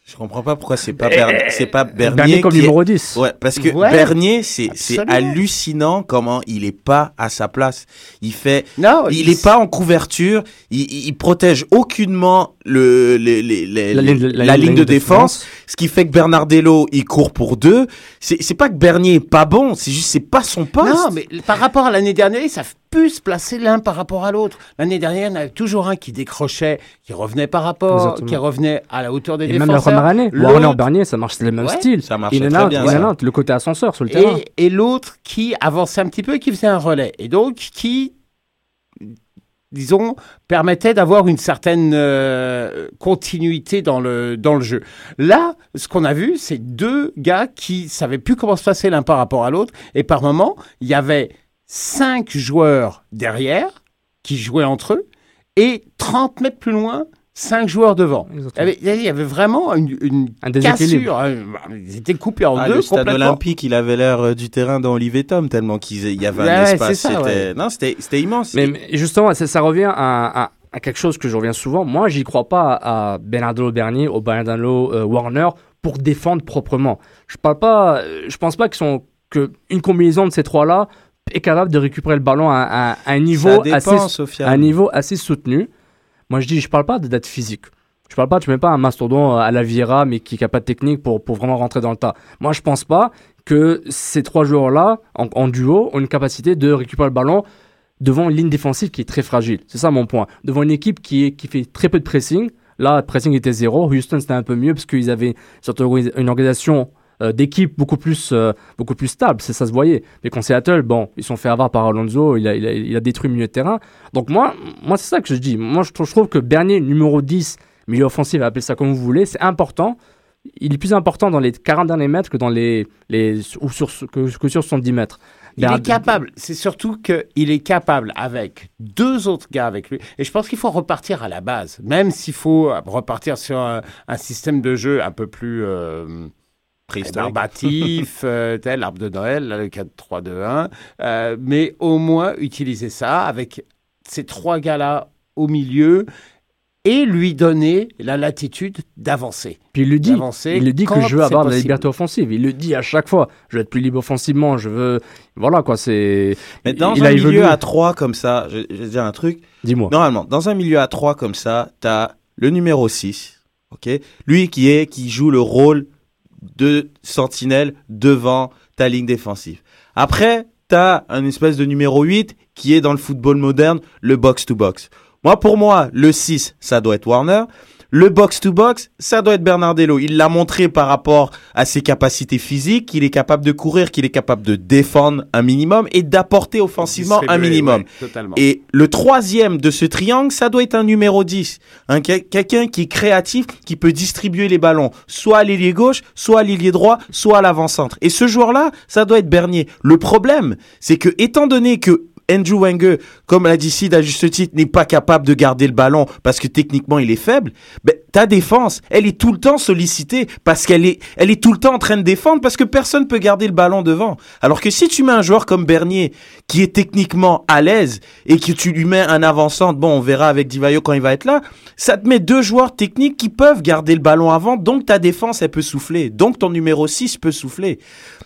je comprends pas pourquoi c'est pas, Bernier, c'est pas Bernier, Bernier comme numéro 10. Ouais, parce que Ouais. Bernier, c'est, c'est hallucinant comment il est pas à sa place. Il fait, Non, il est pas en couverture, il, protège aucunement le, les- les- les- La ligne de- la, la ligne ligne de de défense, défense. ce qui fait que Bernardello, il court pour deux. C'est, c'est pas que Bernier est pas bon, c'est juste, c'est pas son poste. Non, mais par rapport à l'année dernière, ils plus se placer l'un par rapport à l'autre. L'année dernière, il y en avait toujours un qui décrochait, qui revenait par rapport, Exactement. qui revenait à la hauteur des Et même la première année, Warner Bernier, ça marche, c'est le même Ouais, style. ça and très out, bien, out, le côté ascenseur sur le terrain. et, l'autre qui avançait un petit peu et qui faisait un relais. Et donc, qui, disons, permettait d'avoir une certaine euh, continuité dans le, dans le jeu. Là, ce qu'on a vu, c'est deux gars qui savaient plus comment se passer l'un par rapport à l'autre. Et par moment, il y avait cinq joueurs derrière qui jouaient entre eux et 30 mètres plus loin, cinq joueurs devant. Il y avait, il y avait vraiment une, une Un déséquilibre. cassure. hein. Ils étaient coupés en Ah, deux le stade complètement. olympique, il avait l'air euh, du terrain dans Olivier Tom, tellement qu'il y avait un Ouais, espace. c'était, ouais. non, c'était, c'était immense. Mais, mais justement, ça, ça revient à, à- à quelque chose que je reviens souvent. Moi, j'y crois pas à Bernardo Bernier, au Bernardo euh, Warner pour défendre proprement. Je parle pas, euh, je pense pas qu'ils sont que une combinaison de ces trois-là est capable de récupérer le ballon à, à- à un niveau dépend, assez un niveau assez soutenu. Moi, je dis, je parle pas de date physique. Je parle pas, tu mets pas un mastodon à la Vieira, mais qui n'a pas de technique pour, pour vraiment rentrer dans le tas. Moi, je pense pas que ces trois joueurs-là, en, en duo, ont une capacité de récupérer le ballon devant une ligne défensive qui est très fragile. C'est ça mon point. Devant une équipe qui, est, qui fait très peu de pressing. Là, le pressing était zéro. Houston, c'était un peu mieux parce qu'ils avaient une organisation euh, d'équipe beaucoup plus euh, beaucoup plus stable, c'est ça se voyait. Mais quand Seattle, bon, ils sont fait avoir par Alonso, il a, il a, il a détruit le milieu de terrain. Donc moi, moi c'est ça que je dis. Moi, je, trouve- je trouve que Bernier, numéro 10, milieu offensif, appelez ça comme vous voulez, c'est important. Il est plus important dans les 40 derniers mètres que dans les, les ou sur que, que sur 70 mètres. Il est capable. C'est surtout qu'il est capable avec deux autres gars avec lui. Et je pense qu'il faut repartir à la base. Même s'il faut repartir sur un, un système de jeu un peu plus euh. Barbatif, euh, tel l'arbre de Noël, là, le 4-3-2-1. Euh, mais au moins utiliser ça avec ces trois gars-là au milieu et lui donner la latitude d'avancer. Puis il le dit. Il le dit que je veux avoir de la possible. liberté offensive. Il le dit à chaque fois. Je veux être plus libre offensivement. Je veux. Voilà quoi. C'est. Mais dans il un a milieu évolué. à 3 comme ça, je, je vais te dire un truc. Dis-moi. Normalement, dans un milieu à 3 comme ça, t'as le numéro 6, ok? Lui qui est, qui joue le rôle de sentinelle devant ta ligne défensive. Après, t'as un espèce de numéro 8 qui est dans le football moderne, le box-to-box. Moi, pour moi, le 6, ça doit être Warner. Le box-to-box, ça doit être Bernardello. Il l'a montré par rapport à ses capacités physiques, qu'il est capable de courir, qu'il est capable de défendre un minimum et d'apporter offensivement un minimum. ouais. Et le troisième de ce triangle, ça doit être un numéro 10. Un, quel- quelqu'un qui est créatif, qui peut distribuer les ballons, soit à l'ailier gauche, soit à l'ailier droit, soit à l'avant-centre. Et ce joueur-là, ça doit être Bernier. Le problème, c'est que, étant donné que Andrew Wenger, comme l'a dit Sid à juste titre, n'est pas capable de garder le ballon parce que techniquement il est faible, ben, ta défense, elle est tout le temps sollicitée parce qu'elle est, elle est tout le temps en train de défendre parce que personne peut garder le ballon devant. Alors que si tu mets un joueur comme Bernier qui est techniquement à l'aise et que tu lui mets un avançant, bon, on verra avec Divayo quand il va être là, ça te met deux joueurs techniques qui peuvent garder le ballon avant, donc ta défense, elle peut souffler. Donc ton numéro 6 peut souffler.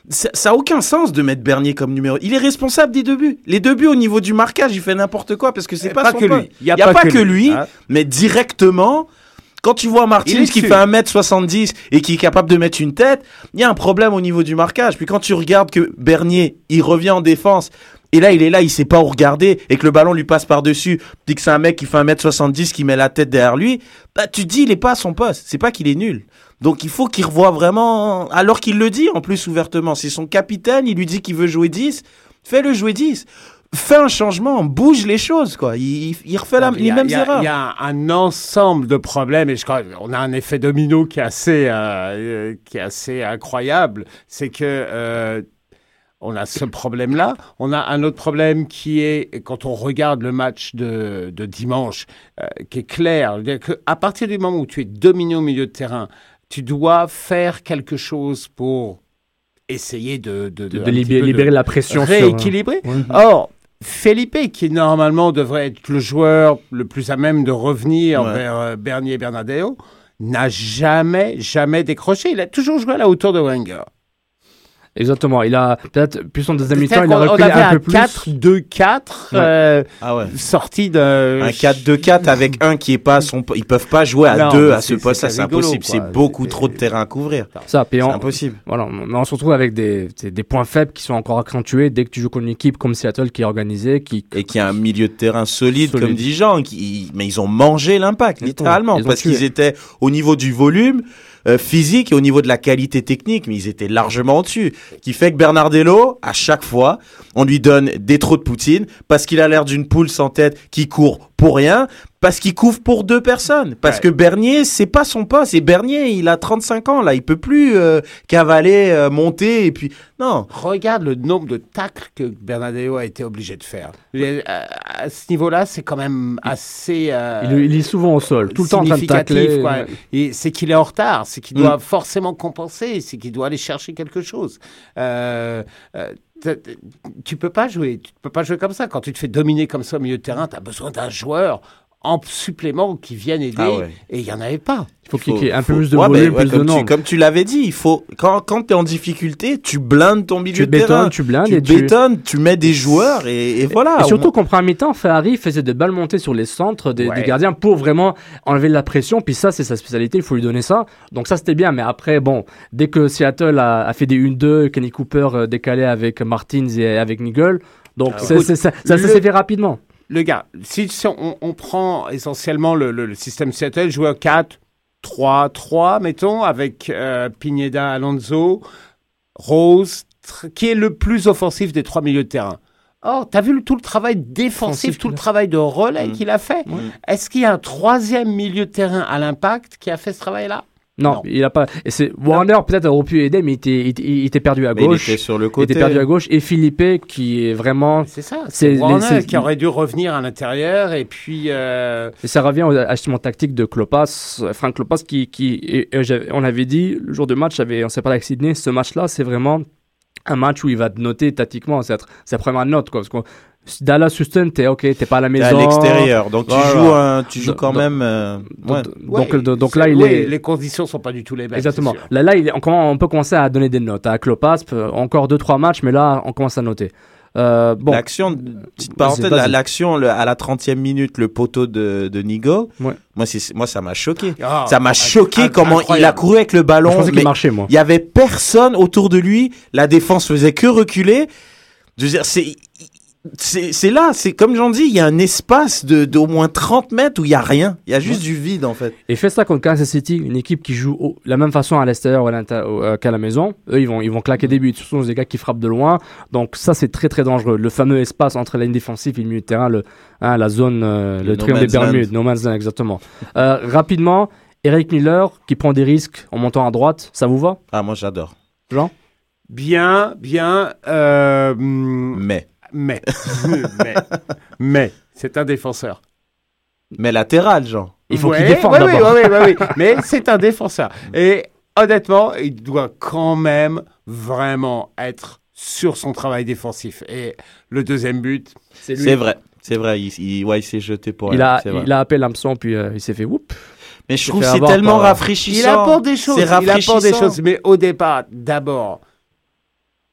Ça ça a aucun sens de mettre Bernier comme numéro. Il est responsable des deux buts. Les deux buts au niveau du marquage, il fait n'importe quoi parce que c'est pas, pas son que lui. Il n'y a, pas, que lui, hein. mais directement, quand tu vois Martinez qui fait 1m70 et qui est capable de mettre une tête, il y a un problème au niveau du marquage. Puis quand tu regardes que Bernier, il revient en défense, et là, il est là, il sait pas où regarder, et que le ballon lui passe par-dessus, puis que c'est un mec qui fait 1m70 qui met la tête derrière lui, bah tu te dis, il est pas à son poste. C'est pas qu'il est nul. Donc il faut qu'il revoie vraiment, alors qu'il le dit en plus ouvertement. C'est son capitaine, il lui dit qu'il veut jouer 10, fais-le jouer 10. Fais un changement, bouge les choses, quoi. Il, refait la- y les a- mêmes a- erreurs. Il y a un ensemble de problèmes et je crois qu'on a un effet domino qui est assez, euh, euh, qui est assez incroyable. C'est que euh, on a ce problème-là. On a un autre problème qui est quand on regarde le match de, de dimanche, euh, qui est clair. C'est-à-dire que À partir du moment où tu es dominé au milieu de terrain, tu dois faire quelque chose pour essayer de, de, libérer, peu de libérer la pression sur. rééquilibrer. Ouais. Or, Felipe, qui normalement devrait être le joueur le plus à même de revenir vers euh, Bernier et Bernardeo, n'a jamais, jamais décroché. Il a toujours joué à la hauteur de Wenger. Exactement. Il a peut-être plus son deuxième mi-temps, il a on reculé avait un un peu plus. 4-2-4 euh, Ah ouais. sorti de Un 4-2-4 avec un qui est pas son. Ils peuvent pas jouer à Non, deux à ce poste, c'est impossible. C'est beaucoup trop de terrain à couvrir. Ça, C'est on, impossible. voilà, mais on se retrouve avec des, des, des points faibles qui sont encore accentués dès que tu joues contre une équipe comme Seattle qui est organisée, qui Et qui a un milieu de terrain solide, Solide. comme dit Jean. Qui... Mais ils ont mangé l'impact, littéralement. ils parce qu'ils étaient au niveau du volume euh, physique et au niveau de la qualité technique, mais ils étaient largement au-dessus. Qui fait que Bernardello, à chaque fois, on lui donne des trous de poutine parce qu'il a l'air d'une poule sans tête qui court pour rien, parce qu'il couvre pour deux personnes. Parce Ouais. que Bernier, c'est pas son poste. Et Bernier, il a 35 ans, là. Il peut plus euh, cavaler, euh, monter, et puis... Non. Regarde le nombre de tacles que Bernardeo a été obligé de faire. Et, euh, À ce niveau-là, c'est quand même assez. euh, il, il est souvent au sol, tout le temps en train de tacler. quoi. Ouais. Et c'est qu'il est en retard, c'est qu'il Mm. doit forcément compenser, c'est qu'il doit aller chercher quelque chose. Euh, euh, tu peux pas jouer, tu peux pas jouer comme ça. Quand tu te fais dominer comme ça au milieu de terrain, tu as besoin d'un joueur en supplément qui vienne aider. Ah ouais. Et il y en avait pas. Il faut qu'il y ait un peu plus de Ouais, volume, mais ouais, plus de comme, tu, nombre. comme tu l'avais dit, il faut quand, quand tu es en difficulté, tu blindes ton milieu Tu de terrain. bétonnes, tu blindes tu et tu... bétonnes, tu mets des joueurs et, et voilà. Et surtout qu'en premier mi-temps, Ferrari faisait des balles montées sur les centres des, Ouais. des gardiens pour vraiment enlever de la pression. Puis ça, c'est sa spécialité, il faut lui donner ça. Donc ça, c'était bien. Mais après, bon, dès que Seattle a, a fait des 1-2, Kenny Cooper euh, décalé avec Martins et avec Nigel, donc Ah ouais. ça, s'est fait rapidement. Le gars, si, si on, on prend essentiellement le, le- le système Seattle, joueur 4, 3, 3, mettons, avec euh, Pineda, Alonso, Rose, qui est le plus offensif des trois milieux de terrain. Or, tu as vu le- tout le travail défensif, Offensif tout le travail de relais Mm. qu'il a fait? Est-ce qu'il y a un troisième milieu de terrain à l'impact qui a fait ce travail-là? Non, Non. il a pas. Et c'est Warner peut-être aurait pu aider, mais il était, il, était- il était perdu à Mais il gauche. était sur le Il était perdu à gauche. Et Philippe, qui est vraiment. C'est ça, C'est Warner qui aurait dû revenir à l'intérieur et puis... euh, Et ça revient au ajustement tactique de Klopas, Frank Klopas, qui, qui et- et j'avais- on avait dit le jour de match, on s'est parlé avec Sydney, ce match-là, c'est vraiment un match où il va te noter tactiquement, c'est la première note, quoi. Parce que Dallas Houston, t'es ok, t'es pas à la T'es maison. à l'extérieur, donc tu Voilà. joues, un- tu joues quand donc- même. euh, ouais. Donc, ouais, donc, là, il ouais, est. Les conditions sont pas du tout les mêmes. Exactement. Là, là il est- on, commence- on peut commencer à donner des notes. À Klopas, euh, encore 2-3 matchs, mais là, on commence à noter. Euh, bon, L'action, petite parenthèse, Vas-y, vas-y. la- l'action le- à la 30e minute, le poteau de, de Nigo, Ouais. moi, c'est- moi ça m'a choqué. Ah, ça m'a choqué inc- comment il a couru avec le je ballon. pensais qu'il mais marchait, moi. Il y avait personne autour de lui. La défense faisait que reculer. Je veux dire, c'est. C'est là, c'est comme j'en dis, il y a un espace de d'au moins 30 mètres où il y a rien. Il y a juste du vide en fait. Et fais ça contre Kansas City, une équipe qui joue au- la même façon à l'extérieur ou à l'inter- ou, euh, qu'à la maison. Eux, ils vont, ils vont claquer des buts. Ce sont des gars qui frappent de loin. Donc ça, c'est très très dangereux. Le fameux espace entre la ligne défensive et le milieu de terrain, le, hein, la zone, euh, Le le, no triangle des. Bermudes, no man's land, exactement. Euh, rapidement, Eric Miller qui prend des risques en montant à droite, ça vous va? Ah, moi j'adore. Jean? Bien, bien, euh, mm, Mais. Mais, mais, mais, c'est un défenseur. Mais latéral, Jean. Il faut Ouais, qu'il défende ouais, ouais, d'abord. ouais, ouais, ouais, ouais. mais c'est un défenseur. Et honnêtement, il doit quand même vraiment être sur son travail défensif. Et le deuxième but, C'est C'est vrai. C'est vrai. Il, il, ouais, il s'est jeté pour Il elle, a, il a appelé l'hameçon, puis euh, il s'est fait whoop. Mais je trouve que c'est tellement par- rafraîchissant. il apporte des choses. Il apporte des choses. Mais au départ, d'abord,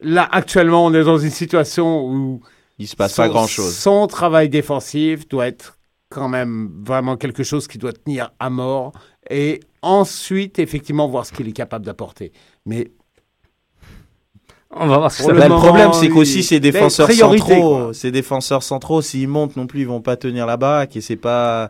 là, actuellement, on est dans une situation où Il se passe son, pas grand chose. Son travail défensif doit être quand même vraiment quelque chose qui doit tenir à mort. Et ensuite, effectivement, voir ce qu'il est capable d'apporter. Mais On va voir ce que ça le va le problème, c'est qu'aussi ces défenseurs centraux, quoi. ces défenseurs centraux, s'ils montent non plus, ils vont pas tenir la baraque. Et c'est pas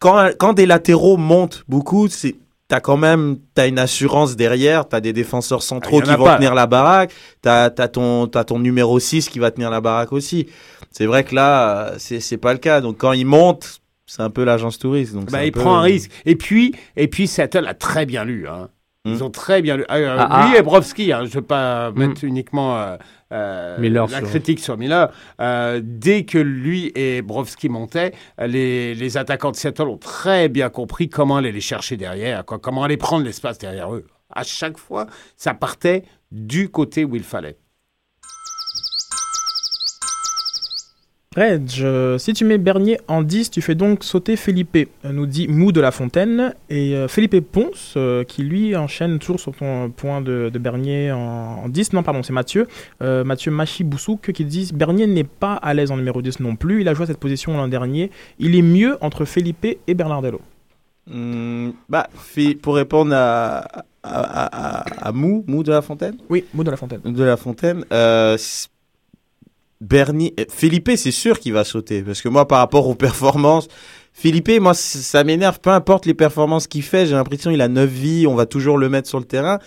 quand quand des latéraux montent beaucoup, c'est T'as quand même t'as une assurance derrière, t'as des défenseurs centraux Ah, qui vont pas. tenir la baraque, t'as as ton t'as ton numéro 6 qui va tenir la baraque aussi. C'est vrai que là c'est c'est pas le cas. Donc quand ils montent, c'est un peu l'agence touriste. Donc bah, il peu- prend un risque. Et puis, et puis Seattle a très bien lu. Hein. Ils Hmm. ont très bien lu. Euh, Ah, lui ah. et Brovski, hein, je ne veux pas Hmm. mettre uniquement euh, Miller la sur- critique sur Miller. Euh, dès que lui et Brovski montaient, les, les attaquants de Seattle ont très bien compris comment aller les chercher derrière, quoi, comment aller prendre l'espace derrière eux. À chaque fois, ça partait du côté où il fallait. Reg, si tu mets Bernier en 10, tu fais donc sauter Felipe, euh, nous dit Mou de la Fontaine. Et euh, Felipe Ponce, euh, qui lui enchaîne toujours sur ton point de, Bernier en, 10. Non, pardon, c'est Mathieu. Mathieu Machi-Boussouk qui dit Bernier n'est pas à l'aise en numéro 10 non plus. Il a joué cette position l'an dernier. Il est mieux entre Felipe et Bernardello. Hmm, bah, pour répondre à, à, Mou, Mou de la Fontaine? Oui, Mou de la Fontaine. De la Fontaine. Bernier, euh, Philippe, c'est sûr qu'il va sauter parce que moi, par rapport aux performances, Philippe, moi, ça m'énerve. Peu importe les performances qu'il fait, j'ai l'impression qu'il a 9 vies, on va toujours le mettre sur le terrain,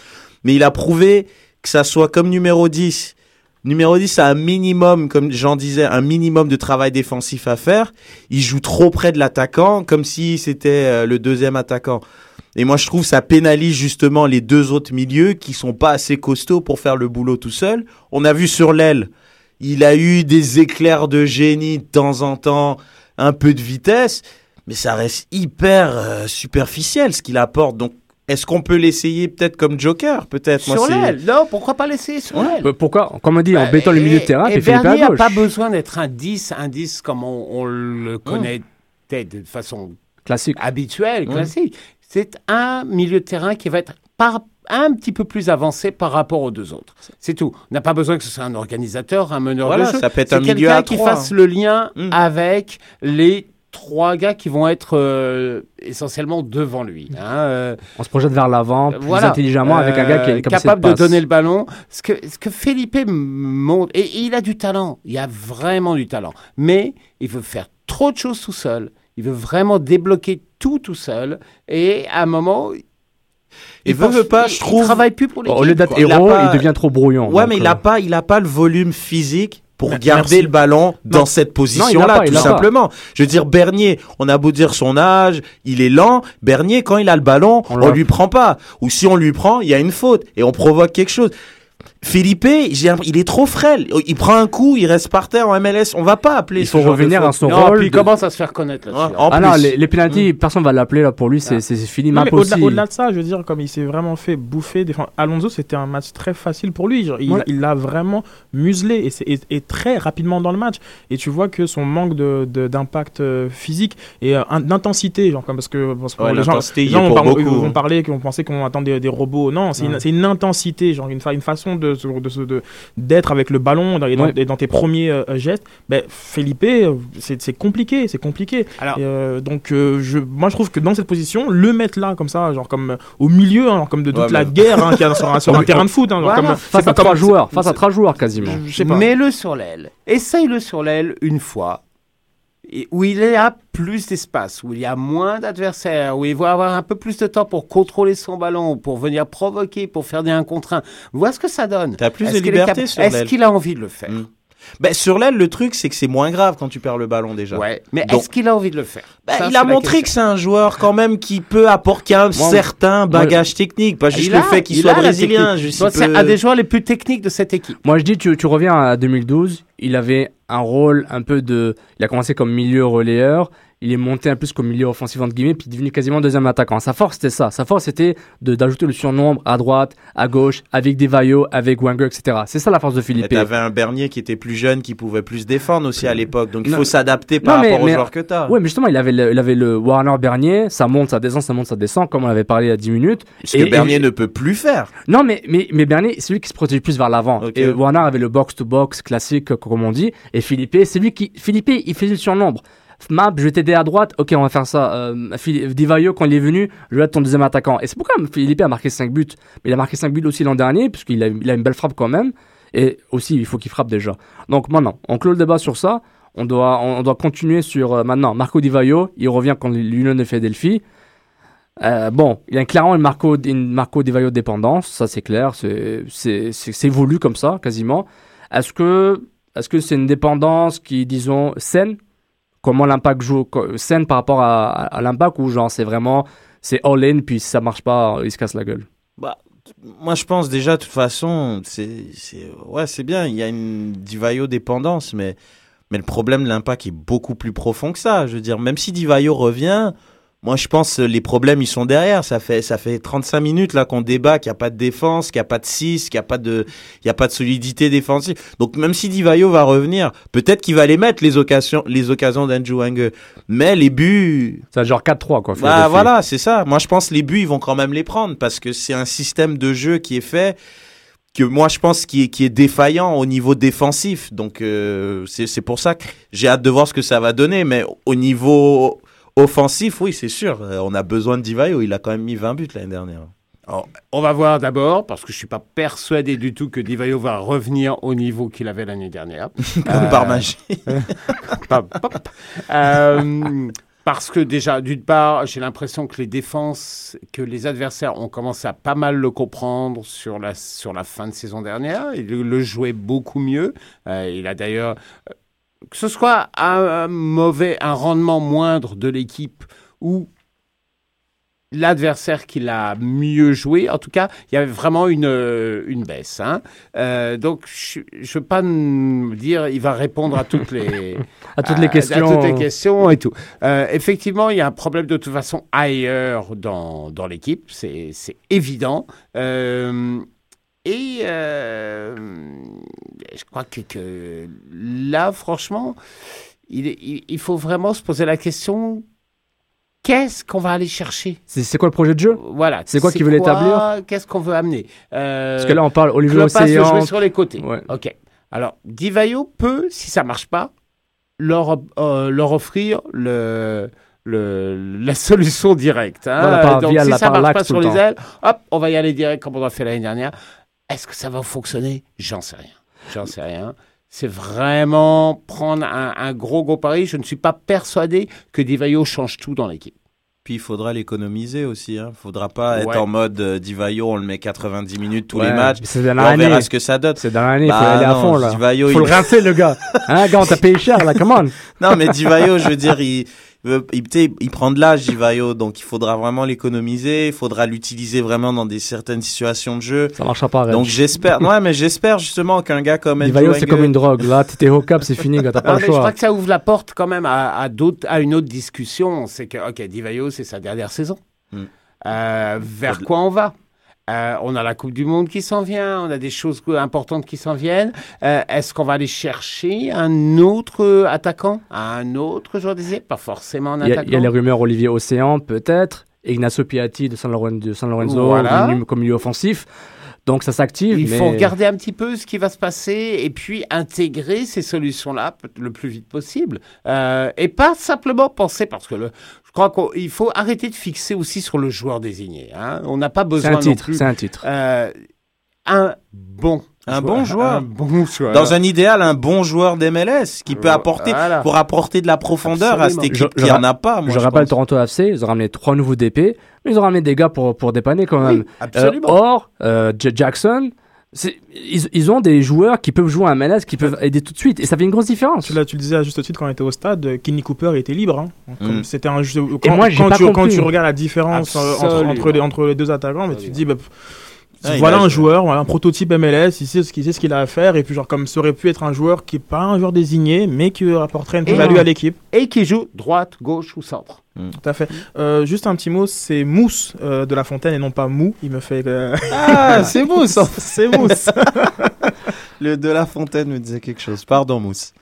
mais il a prouvé que ça soit comme numéro 10. Numéro 10 a un minimum, comme j'en disais, un minimum de travail défensif à faire. Il joue trop près de l'attaquant, comme si c'était euh, le deuxième attaquant. Et moi, je trouve ça pénalise justement les deux autres milieux qui sont pas assez costauds pour faire le boulot tout seul. On a vu sur l'aile, il a eu des éclairs de génie de temps en temps, un peu de vitesse, mais ça reste hyper euh, superficiel ce qu'il apporte. Donc, est-ce qu'on peut l'essayer peut-être comme Joker peut-être? Sur l'aile. Non, pourquoi pas l'essayer sur l'aile? Bah, Pourquoi? Comme on dit, en bêtant le milieu de terrain, et Bernier n'a pas besoin d'être un 10, un 10 comme on, le connaît de façon classique, habituelle, classique. C'est un milieu de terrain qui va être par un petit peu plus avancé par rapport aux deux autres. C'est tout. On n'a pas besoin que ce soit un organisateur, un meneur de jeu. Ça peut être un milieu à qui fasse le lien hmm. avec les trois gars qui vont être euh, essentiellement devant lui. Hein, euh. On se projette vers l'avant plus intelligemment avec un gars qui est capable de, donner le ballon. Ce que, ce que Felipe montre, et il a du talent, il a vraiment du talent, mais il veut faire trop de choses tout seul. Il veut vraiment débloquer tout tout seul. Et à un moment, et veut, veut pas, je trouve. Il travaille plus pour les. Au lieu d'être héros, il, devient trop brouillon. Ouais, mais il a euh. pas, il a pas le volume physique pour garder le ballon dans cette position-là, tout simplement. Je veux dire, Bernier, on a beau dire son âge, il est lent. Bernier, quand il a le ballon, on, on lui prend pas. Ou si on lui prend, il y a une faute et on provoque quelque chose. Philippe, il est trop frêle. Il prend un coup, il reste par terre en MLS. On va pas appeler. Il faut revenir à son rôle. Puis il commence à se faire connaître là ah non, les, les pénalties, mm. personne va l'appeler là pour lui. C'est ah. fini. Au-delà de ça, je veux dire, comme il s'est vraiment fait bouffer. Alonso, c'était un match très facile pour lui. il l'a vraiment muselé et, très rapidement dans le match. Et tu vois que son manque d'impact de, euh, physique et euh, d'intensité, genre comme parce que, les gens, vont, parler qu'on pensait qu'on attendait des, robots. Non, c'est une, une, intensité, genre une, une façon de de, d'être avec le ballon dans, et, dans, tes premiers euh, gestes, ben, Felipe, euh, c'est, compliqué, c'est compliqué. Euh, donc, je, moi, je trouve que dans cette position, le mettre là, comme ça, genre comme au milieu, hein, comme de toute la guerre hein, qu'il y a sur, un, terrain de foot, hein, comme, face à trois joueurs, face à trois joueurs quasiment. Mets-le sur l'aile, essaye-le sur l'aile une fois où il y a plus d'espace, où il y a moins d'adversaires, où il va avoir un peu plus de temps pour contrôler son ballon, pour venir provoquer, pour faire des 1 contre 1. Vois ce que ça donne? Tu as plus de liberté sur l'aile. Est-ce qu'il a envie de le faire? Hmm. Ben, sur l'aile, le truc, c'est que c'est moins grave quand tu perds le ballon déjà. Ouais, mais est-ce qu'il a envie de le faire? Ben, Il a montré que c'est un joueur quand même qui peut apporter un certain bagage technique, pas juste le fait qu'il soit brésilien. C'est un des joueurs les plus techniques de cette équipe. Moi, je dis, tu, tu reviens à 2012, il avait un rôle un peu de... Il a commencé comme milieu relayeur il est monté un peu comme milieu offensif entre guillemets, puis devenu quasiment deuxième attaquant. Sa force c'était ça. Sa force c'était d'ajouter le surnombre à droite, à gauche, avec des Vaillots, avec Wenger, etc. C'est ça la force de Philippe. Tu avais un Bernier qui était plus jeune, qui pouvait plus défendre aussi à l'époque. Donc il faut s'adapter par rapport aux joueurs que tu as. Oui, mais justement, il avait, le, il avait le Warner Bernier, ça monte, ça descend, ça monte, ça descend, comme on avait parlé il y a 10 minutes. Ce que Bernier ne peut plus faire. Non, mais, mais, mais Bernier, c'est lui qui se protège plus vers l'avant. Et Warner avait le box-to-box classique, comme on dit. Et Philippe, c'est lui qui. Philippe, il faisait le surnombre. Map, je vais t'aider à droite. Ok, on va faire ça. Euh, Divayo, quand il est venu, je vais être ton deuxième attaquant. Et c'est pourquoi Philippe a marqué 5 buts. Mais il a marqué 5 buts aussi l'an dernier, puisqu'il a, une belle frappe quand même. Et aussi, il faut qu'il frappe déjà. Donc maintenant, on clôt le débat sur ça. On doit, on doit continuer sur euh, maintenant Marco Divayo. Il revient quand l'Union de Philadelphie. Euh, bon, il y a clairement une Marco, une Marco Divayo dépendance, ça c'est clair, c'est voulu comme ça, quasiment. Est-ce que est-ce que c'est une dépendance qui, disons, saine? Comment l'impact joue scène par rapport à, l'impact ou genre c'est vraiment c'est all in puis si ça marche pas il se casse la gueule? Bah moi je pense déjà de toute façon c'est ouais c'est bien il y a une Divayo dépendance mais mais le problème de l'impact est beaucoup plus profond que ça. Je veux dire même si Divayo revient moi, je pense que les problèmes, ils sont derrière. Ça fait, ça fait 35 minutes là qu'on débat qu'il n'y a pas de défense, qu'il n'y a pas de 6, qu'il n'y a pas de, il y a pas de solidité défensive. Donc, même si Divayo va revenir, peut-être qu'il va les mettre, les occasions, les occasions. Mais les buts. C'est genre 4-3, quoi. Bah, voilà, c'est ça. Moi, je pense que les buts, ils vont quand même les prendre parce que c'est un système de jeu qui est fait que moi je pense qui est, qui est défaillant au niveau défensif. Donc euh, c'est pour ça que j'ai hâte de voir ce que ça va donner. Mais au niveau offensif, oui, c'est sûr. Euh, on a besoin de Divayo. Il a quand même mis 20 buts l'année dernière. on va voir d'abord, parce que je ne suis pas persuadé du tout que Divayo va revenir au niveau qu'il avait l'année dernière. Comme par magie. euh, parce que déjà, d'une part, j'ai l'impression que les défenses, que les adversaires ont commencé à pas mal le comprendre sur la, sur la fin de saison dernière. Il le jouait beaucoup mieux. Euh, il a d'ailleurs, euh, que ce soit un mauvais, un rendement moindre de l'équipe ou l'adversaire qui l'a mieux joué. En tout cas, il y avait vraiment une, euh, une baisse. Hein. Euh, donc, je ne veux pas dire il va répondre à toutes les, à toutes les questions. À toutes les questions et tout. Euh, effectivement, il y a un problème de toute façon ailleurs dans, dans l'équipe. C'est évident. Et je crois que, que là, franchement, il, il, il faut vraiment se poser la question qu'est-ce qu'on va aller chercher? C'est quoi le projet de jeu? Voilà. C'est quoi qu'il veut établir? Qu'est-ce qu'on veut amener? Euh, Parce que là, on parle Olivier Océan. jouer sur les côtés. Ok. Alors, Divayo peut, si ça marche pas, leur, euh, leur offrir le, le, la solution directe. Hein. Donc, si ça marche pas sur les ailes, hop, on va y aller direct comme on a fait l'année dernière. Est-ce que ça va fonctionner? J'en sais rien. J'en sais rien c'est vraiment prendre un, gros gros pari. Je ne suis pas persuadé que Divayo change tout dans l'équipe. Puis il faudra l'économiser aussi. Il hein. ne faudra pas être en mode euh, Divayo, on le met 90 minutes tous les matchs. C'est dans l'année. On verra ce que ça donne. C'est dans l'année, il faut bah aller à fond là. Divayo, faut le rincer le gars. Hein, gars, on t'a payé cher là, comment Non, mais Divayo, je veux dire, il il, il prend de l'âge, Jivayo, donc il faudra vraiment l'économiser, il faudra l'utiliser vraiment dans des certaines situations de jeu. Ça marchera pas. Donc j'espère, ouais, mais j'espère justement qu'un gars comme Jivayo, c'est comme une drogue. Là, t'es au cap, c'est fini, t'as pas le choix. Je crois que ça ouvre la porte quand même à, à, à une autre discussion. C'est que, ok, Divayo, c'est sa dernière saison. Hmm. Euh, vers quoi on va? Euh, on a la Coupe du Monde qui s'en vient, on a des choses importantes qui s'en viennent. Euh, est-ce qu'on va aller chercher un autre attaquant, un autre joueur des Pas forcément un attaquant. Il y, a les rumeurs Olivier Océan, peut-être. Ignacio Piatti de San Lorenzo, de San Lorenzo comme milieu offensif. Donc ça s'active. Il mais... faut regarder un petit peu ce qui va se passer et puis intégrer ces solutions-là le plus vite possible. Euh, et pas simplement penser, parce que le, je crois qu'il faut arrêter de fixer aussi sur le joueur désigné. Hein. On n'a pas besoin un titre. C'est un titre. Euh, un bon un bon joueur. Un bon joueur. Dans un idéal, un bon joueur d'MLS qui peut apporter, pour apporter de la profondeur à cette équipe qui n'en a pas. Moi, je, rappelle Toronto FC, ils ont ramené trois nouveaux DP, mais ils ont ramené des gars pour, pour dépanner quand même. absolument. Euh, Or, euh, Jackson, ils, ils, ont des joueurs qui peuvent jouer à MLS, qui peuvent aider tout de suite, et ça fait une grosse différence. Tu, là, tu le disais à juste titre quand on était au stade, Kenny Cooper était libre. Hein. Mm. C'était un jeu. Quand, moi, quand, tu, quand, tu, regardes la différence entre, entre, les, entre les deux attaquants, mais tu te dis, bah, ah, voilà un joueur, voilà un prototype MLS, il sait ce qu'il sait ce qu'il a à faire et puis genre comme ça aurait pu être un joueur qui est pas un joueur désigné mais qui apporterait une plus-value à l'équipe et qui joue droite, gauche ou centre. Hmm. Tout à fait. Euh, juste un petit mot, c'est Mousse euh, de la Fontaine et non pas Mou. Il me fait. Euh, ah, c'est Mousse. c'est Mousse. Le de la Fontaine me disait quelque chose. Pardon, Mousse.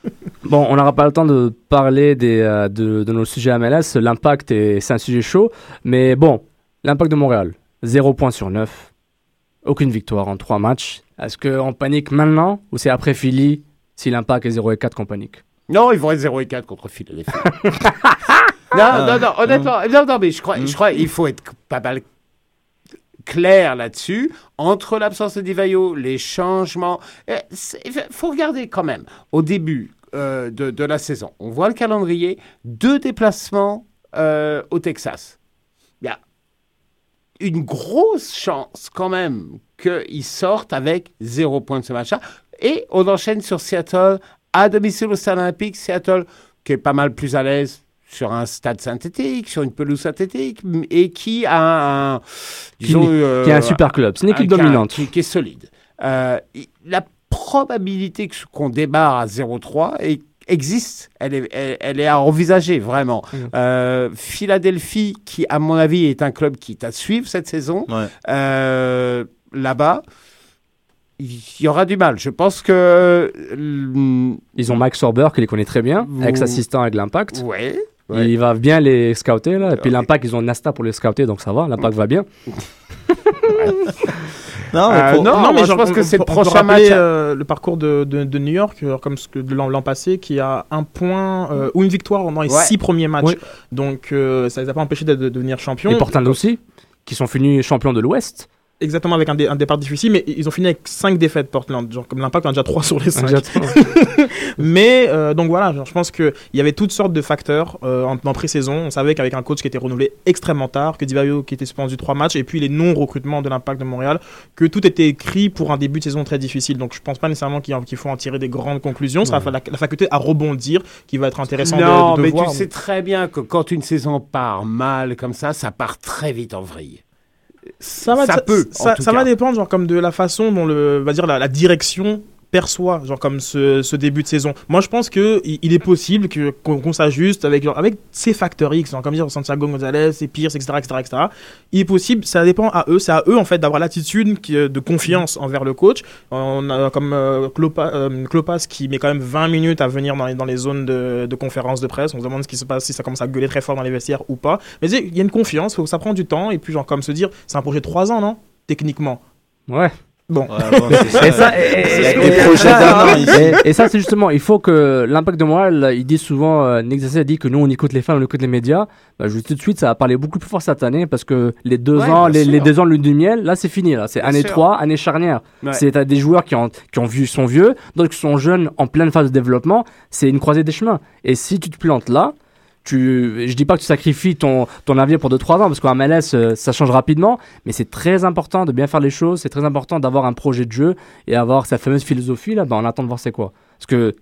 Bon, on n'aura pas le temps de parler des, de, de, nos sujets MLS. L'impact, c'est un sujet chaud. Mais bon, l'impact de Montréal, 0 points sur 9 aucune victoire en trois matchs. Est-ce qu'on panique maintenant ou c'est après Philly si l'impact est 0 et 4 qu'on panique? Non, ils vont être 0 et 4 contre Philly. non, non, non, honnêtement, non, non, mais je crois, je crois qu'il faut être pas mal clair là-dessus, entre l'absence de Divayo, les changements. Il faut regarder quand même, au début euh, de, de, la saison, on voit le calendrier, deux déplacements euh, au Texas. Il y a une grosse chance quand même qu'ils sortent avec zéro point de ce match-là. Et on enchaîne sur Seattle à domicile au Stade Olympique. Seattle qui est pas mal plus à l'aise sur un stade synthétique, sur une pelouse synthétique, et qui a un, disons, qui, euh, qui a un super club. C'est une équipe dominante. Qui, est solide. Euh, la probabilité qu'on débarre à 0-3 est existe, elle est, elle, est à envisager vraiment. Mm. Euh, Philadelphie, qui à mon avis est un club qui est à suivre cette saison, euh, là-bas, il y aura du mal. Je pense que. Ils ont Mike Sorber qui les connaît très bien, ex-assistant avec l'Impact. Ouais. Il va bien les scouter là. Et puis l'Impact, ils ont Nasta pour les scouter, donc ça va. L'Impact va bien. Non, mais, euh, non, mais je pense que c'est le prochain match. Euh, le parcours de, de, New York, euh, comme ce que l'an passé, qui a un point ou une victoire dans les six premiers matchs. Donc ça ne les a pas empêchés de, devenir champions. Et Portland aussi, qui sont finis champions de l'Ouest exactement avec un, un, départ difficile, mais ils ont fini avec 5 défaites Portland. Genre, comme l'impact, on a déjà 3 sur les 5. mais euh, donc voilà, genre, je pense qu'il y avait toutes sortes de facteurs euh, en, en pré-saison. On savait qu'avec un coach qui était renouvelé extrêmement tard, que Divayo qui était suspendu 3 matchs, et puis les non-recrutements de l'impact de Montréal, que tout était écrit pour un début de saison très difficile. Donc je pense pas nécessairement qu'il faut en tirer des grandes conclusions. Ça la, la, faculté à rebondir qui va être intéressant non, de, mais voir. tu sais très bien que quand une saison part mal comme ça, ça part très vite en vrille ça va, ça, peut, ça, va dépendre genre comme de la façon dont le va dire la, la direction perçoit genre comme ce, début de saison. Moi, je pense que il, est possible que qu'on s'ajuste avec avec ces facteurs X, genre, comme dire Santiago Gonzalez, et Pierce, etc., etc., etc. Il est possible, ça dépend à eux, c'est à eux en fait d'avoir l'attitude de confiance envers le coach. On a comme euh, euh, Klopas qui met quand même 20 minutes à venir dans les, dans les zones de, de conférence de presse. On se demande ce qui se passe si ça commence à gueuler très fort dans les vestiaires ou pas. Mais il y a une confiance, faut, ça prend du temps et puis genre comme se dire, c'est un projet de 3 ans, non? Techniquement. Ouais. Bon. et, ça, c'est justement, il faut que l'impact de Montréal, il dit souvent, euh, a dit que nous, on écoute les fans, on écoute les médias. Bah, je tout de suite, ça a parlé beaucoup plus fort cette année parce que les deux ans, les, les, deux ans de lune du miel, là, c'est fini. Là, c'est année 3, année charnière. C'est des joueurs qui ont, qui ont vu, sont vieux, d'autres qui sont jeunes, en pleine phase de développement. C'est une croisée des chemins. Et si tu te plantes là, tu, je dis pas que tu sacrifies ton, ton avenir pour 2-3 ans, parce qu'en MLS, euh, ça change rapidement, mais c'est très important de bien faire les choses, c'est très important d'avoir un projet de jeu et avoir sa fameuse philosophie, là, ben, on attend de voir c'est quoi. Parce que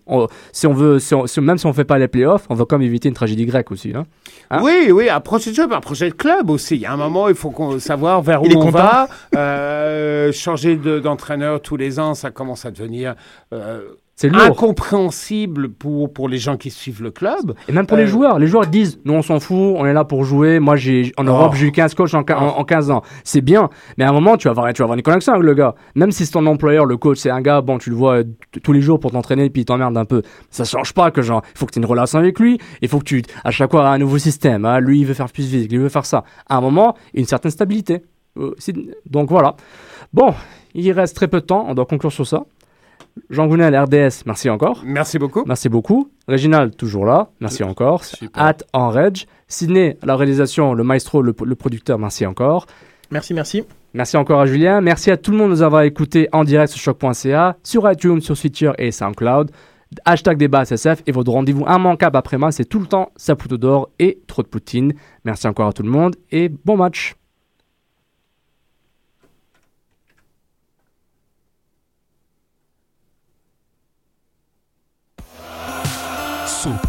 si on veut, même si on fait pas les playoffs, on va quand même éviter une tragédie grecque aussi. Hein. hein? Oui, oui, un projet de jeu, un projet de club aussi. Il y a un moment, il faut savoir vers où on va. Euh, changer d'entraîneur tous les ans, ça commence à devenir... Euh, c'est incompréhensible pour, pour les gens qui suivent le club. Et même pour les euh, joueurs. Les joueurs disent, nous on s'en fout, on est là pour jouer. Moi, j'ai en Europe, oh. j'ai eu 15 coachs en, en, 15 ans. C'est bien. Mais à un moment, tu vas, avoir, tu vas avoir une connexion avec le gars. Même si c'est ton employeur, le coach, c'est un gars, bon, tu le vois tous les jours pour t'entraîner, puis il t'emmerde un peu. Ça change pas que genre, il faut que tu aies une relation avec lui. Il faut que tu, à chaque fois, un nouveau système. Hein. Lui, il veut faire plus vite, lui, il veut faire ça. À un moment, une certaine stabilité. Euh, donc voilà. Bon, il reste très peu de temps. On doit conclure sur ça. Jean Gounel, RDS, merci encore. Merci beaucoup. Merci beaucoup. Réginal, toujours là. Merci encore. At en Reg. Sydney, la réalisation, le maestro, le, producteur, merci encore. Merci, merci. Merci encore à Julien. Merci à tout le monde de nous avoir écoutés en direct sur choc.ca, sur iTunes, sur Switcher et SoundCloud. Hashtag débat SSF et votre rendez-vous immanquable après-moi, c'est tout le temps Saputo d'or et trop de Poutine. Merci encore à tout le monde et bon match.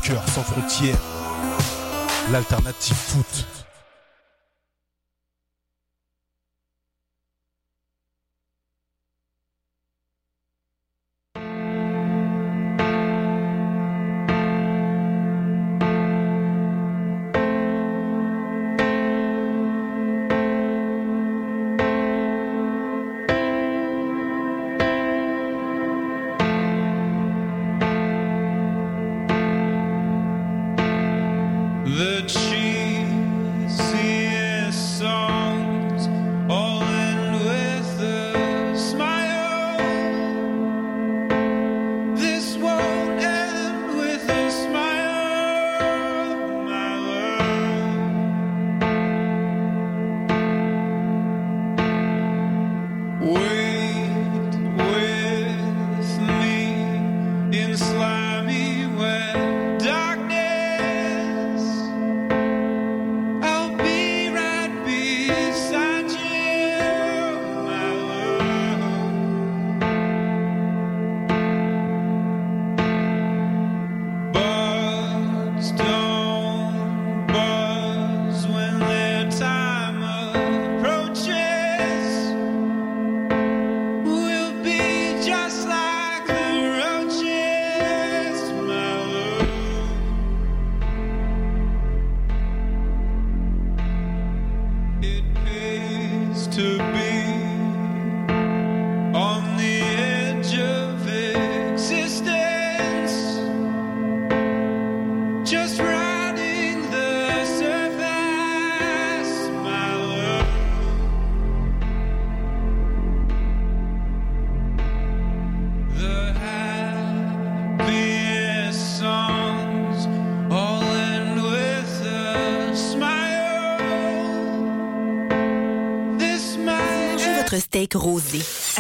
Cœur sans frontières, l'alternative foot.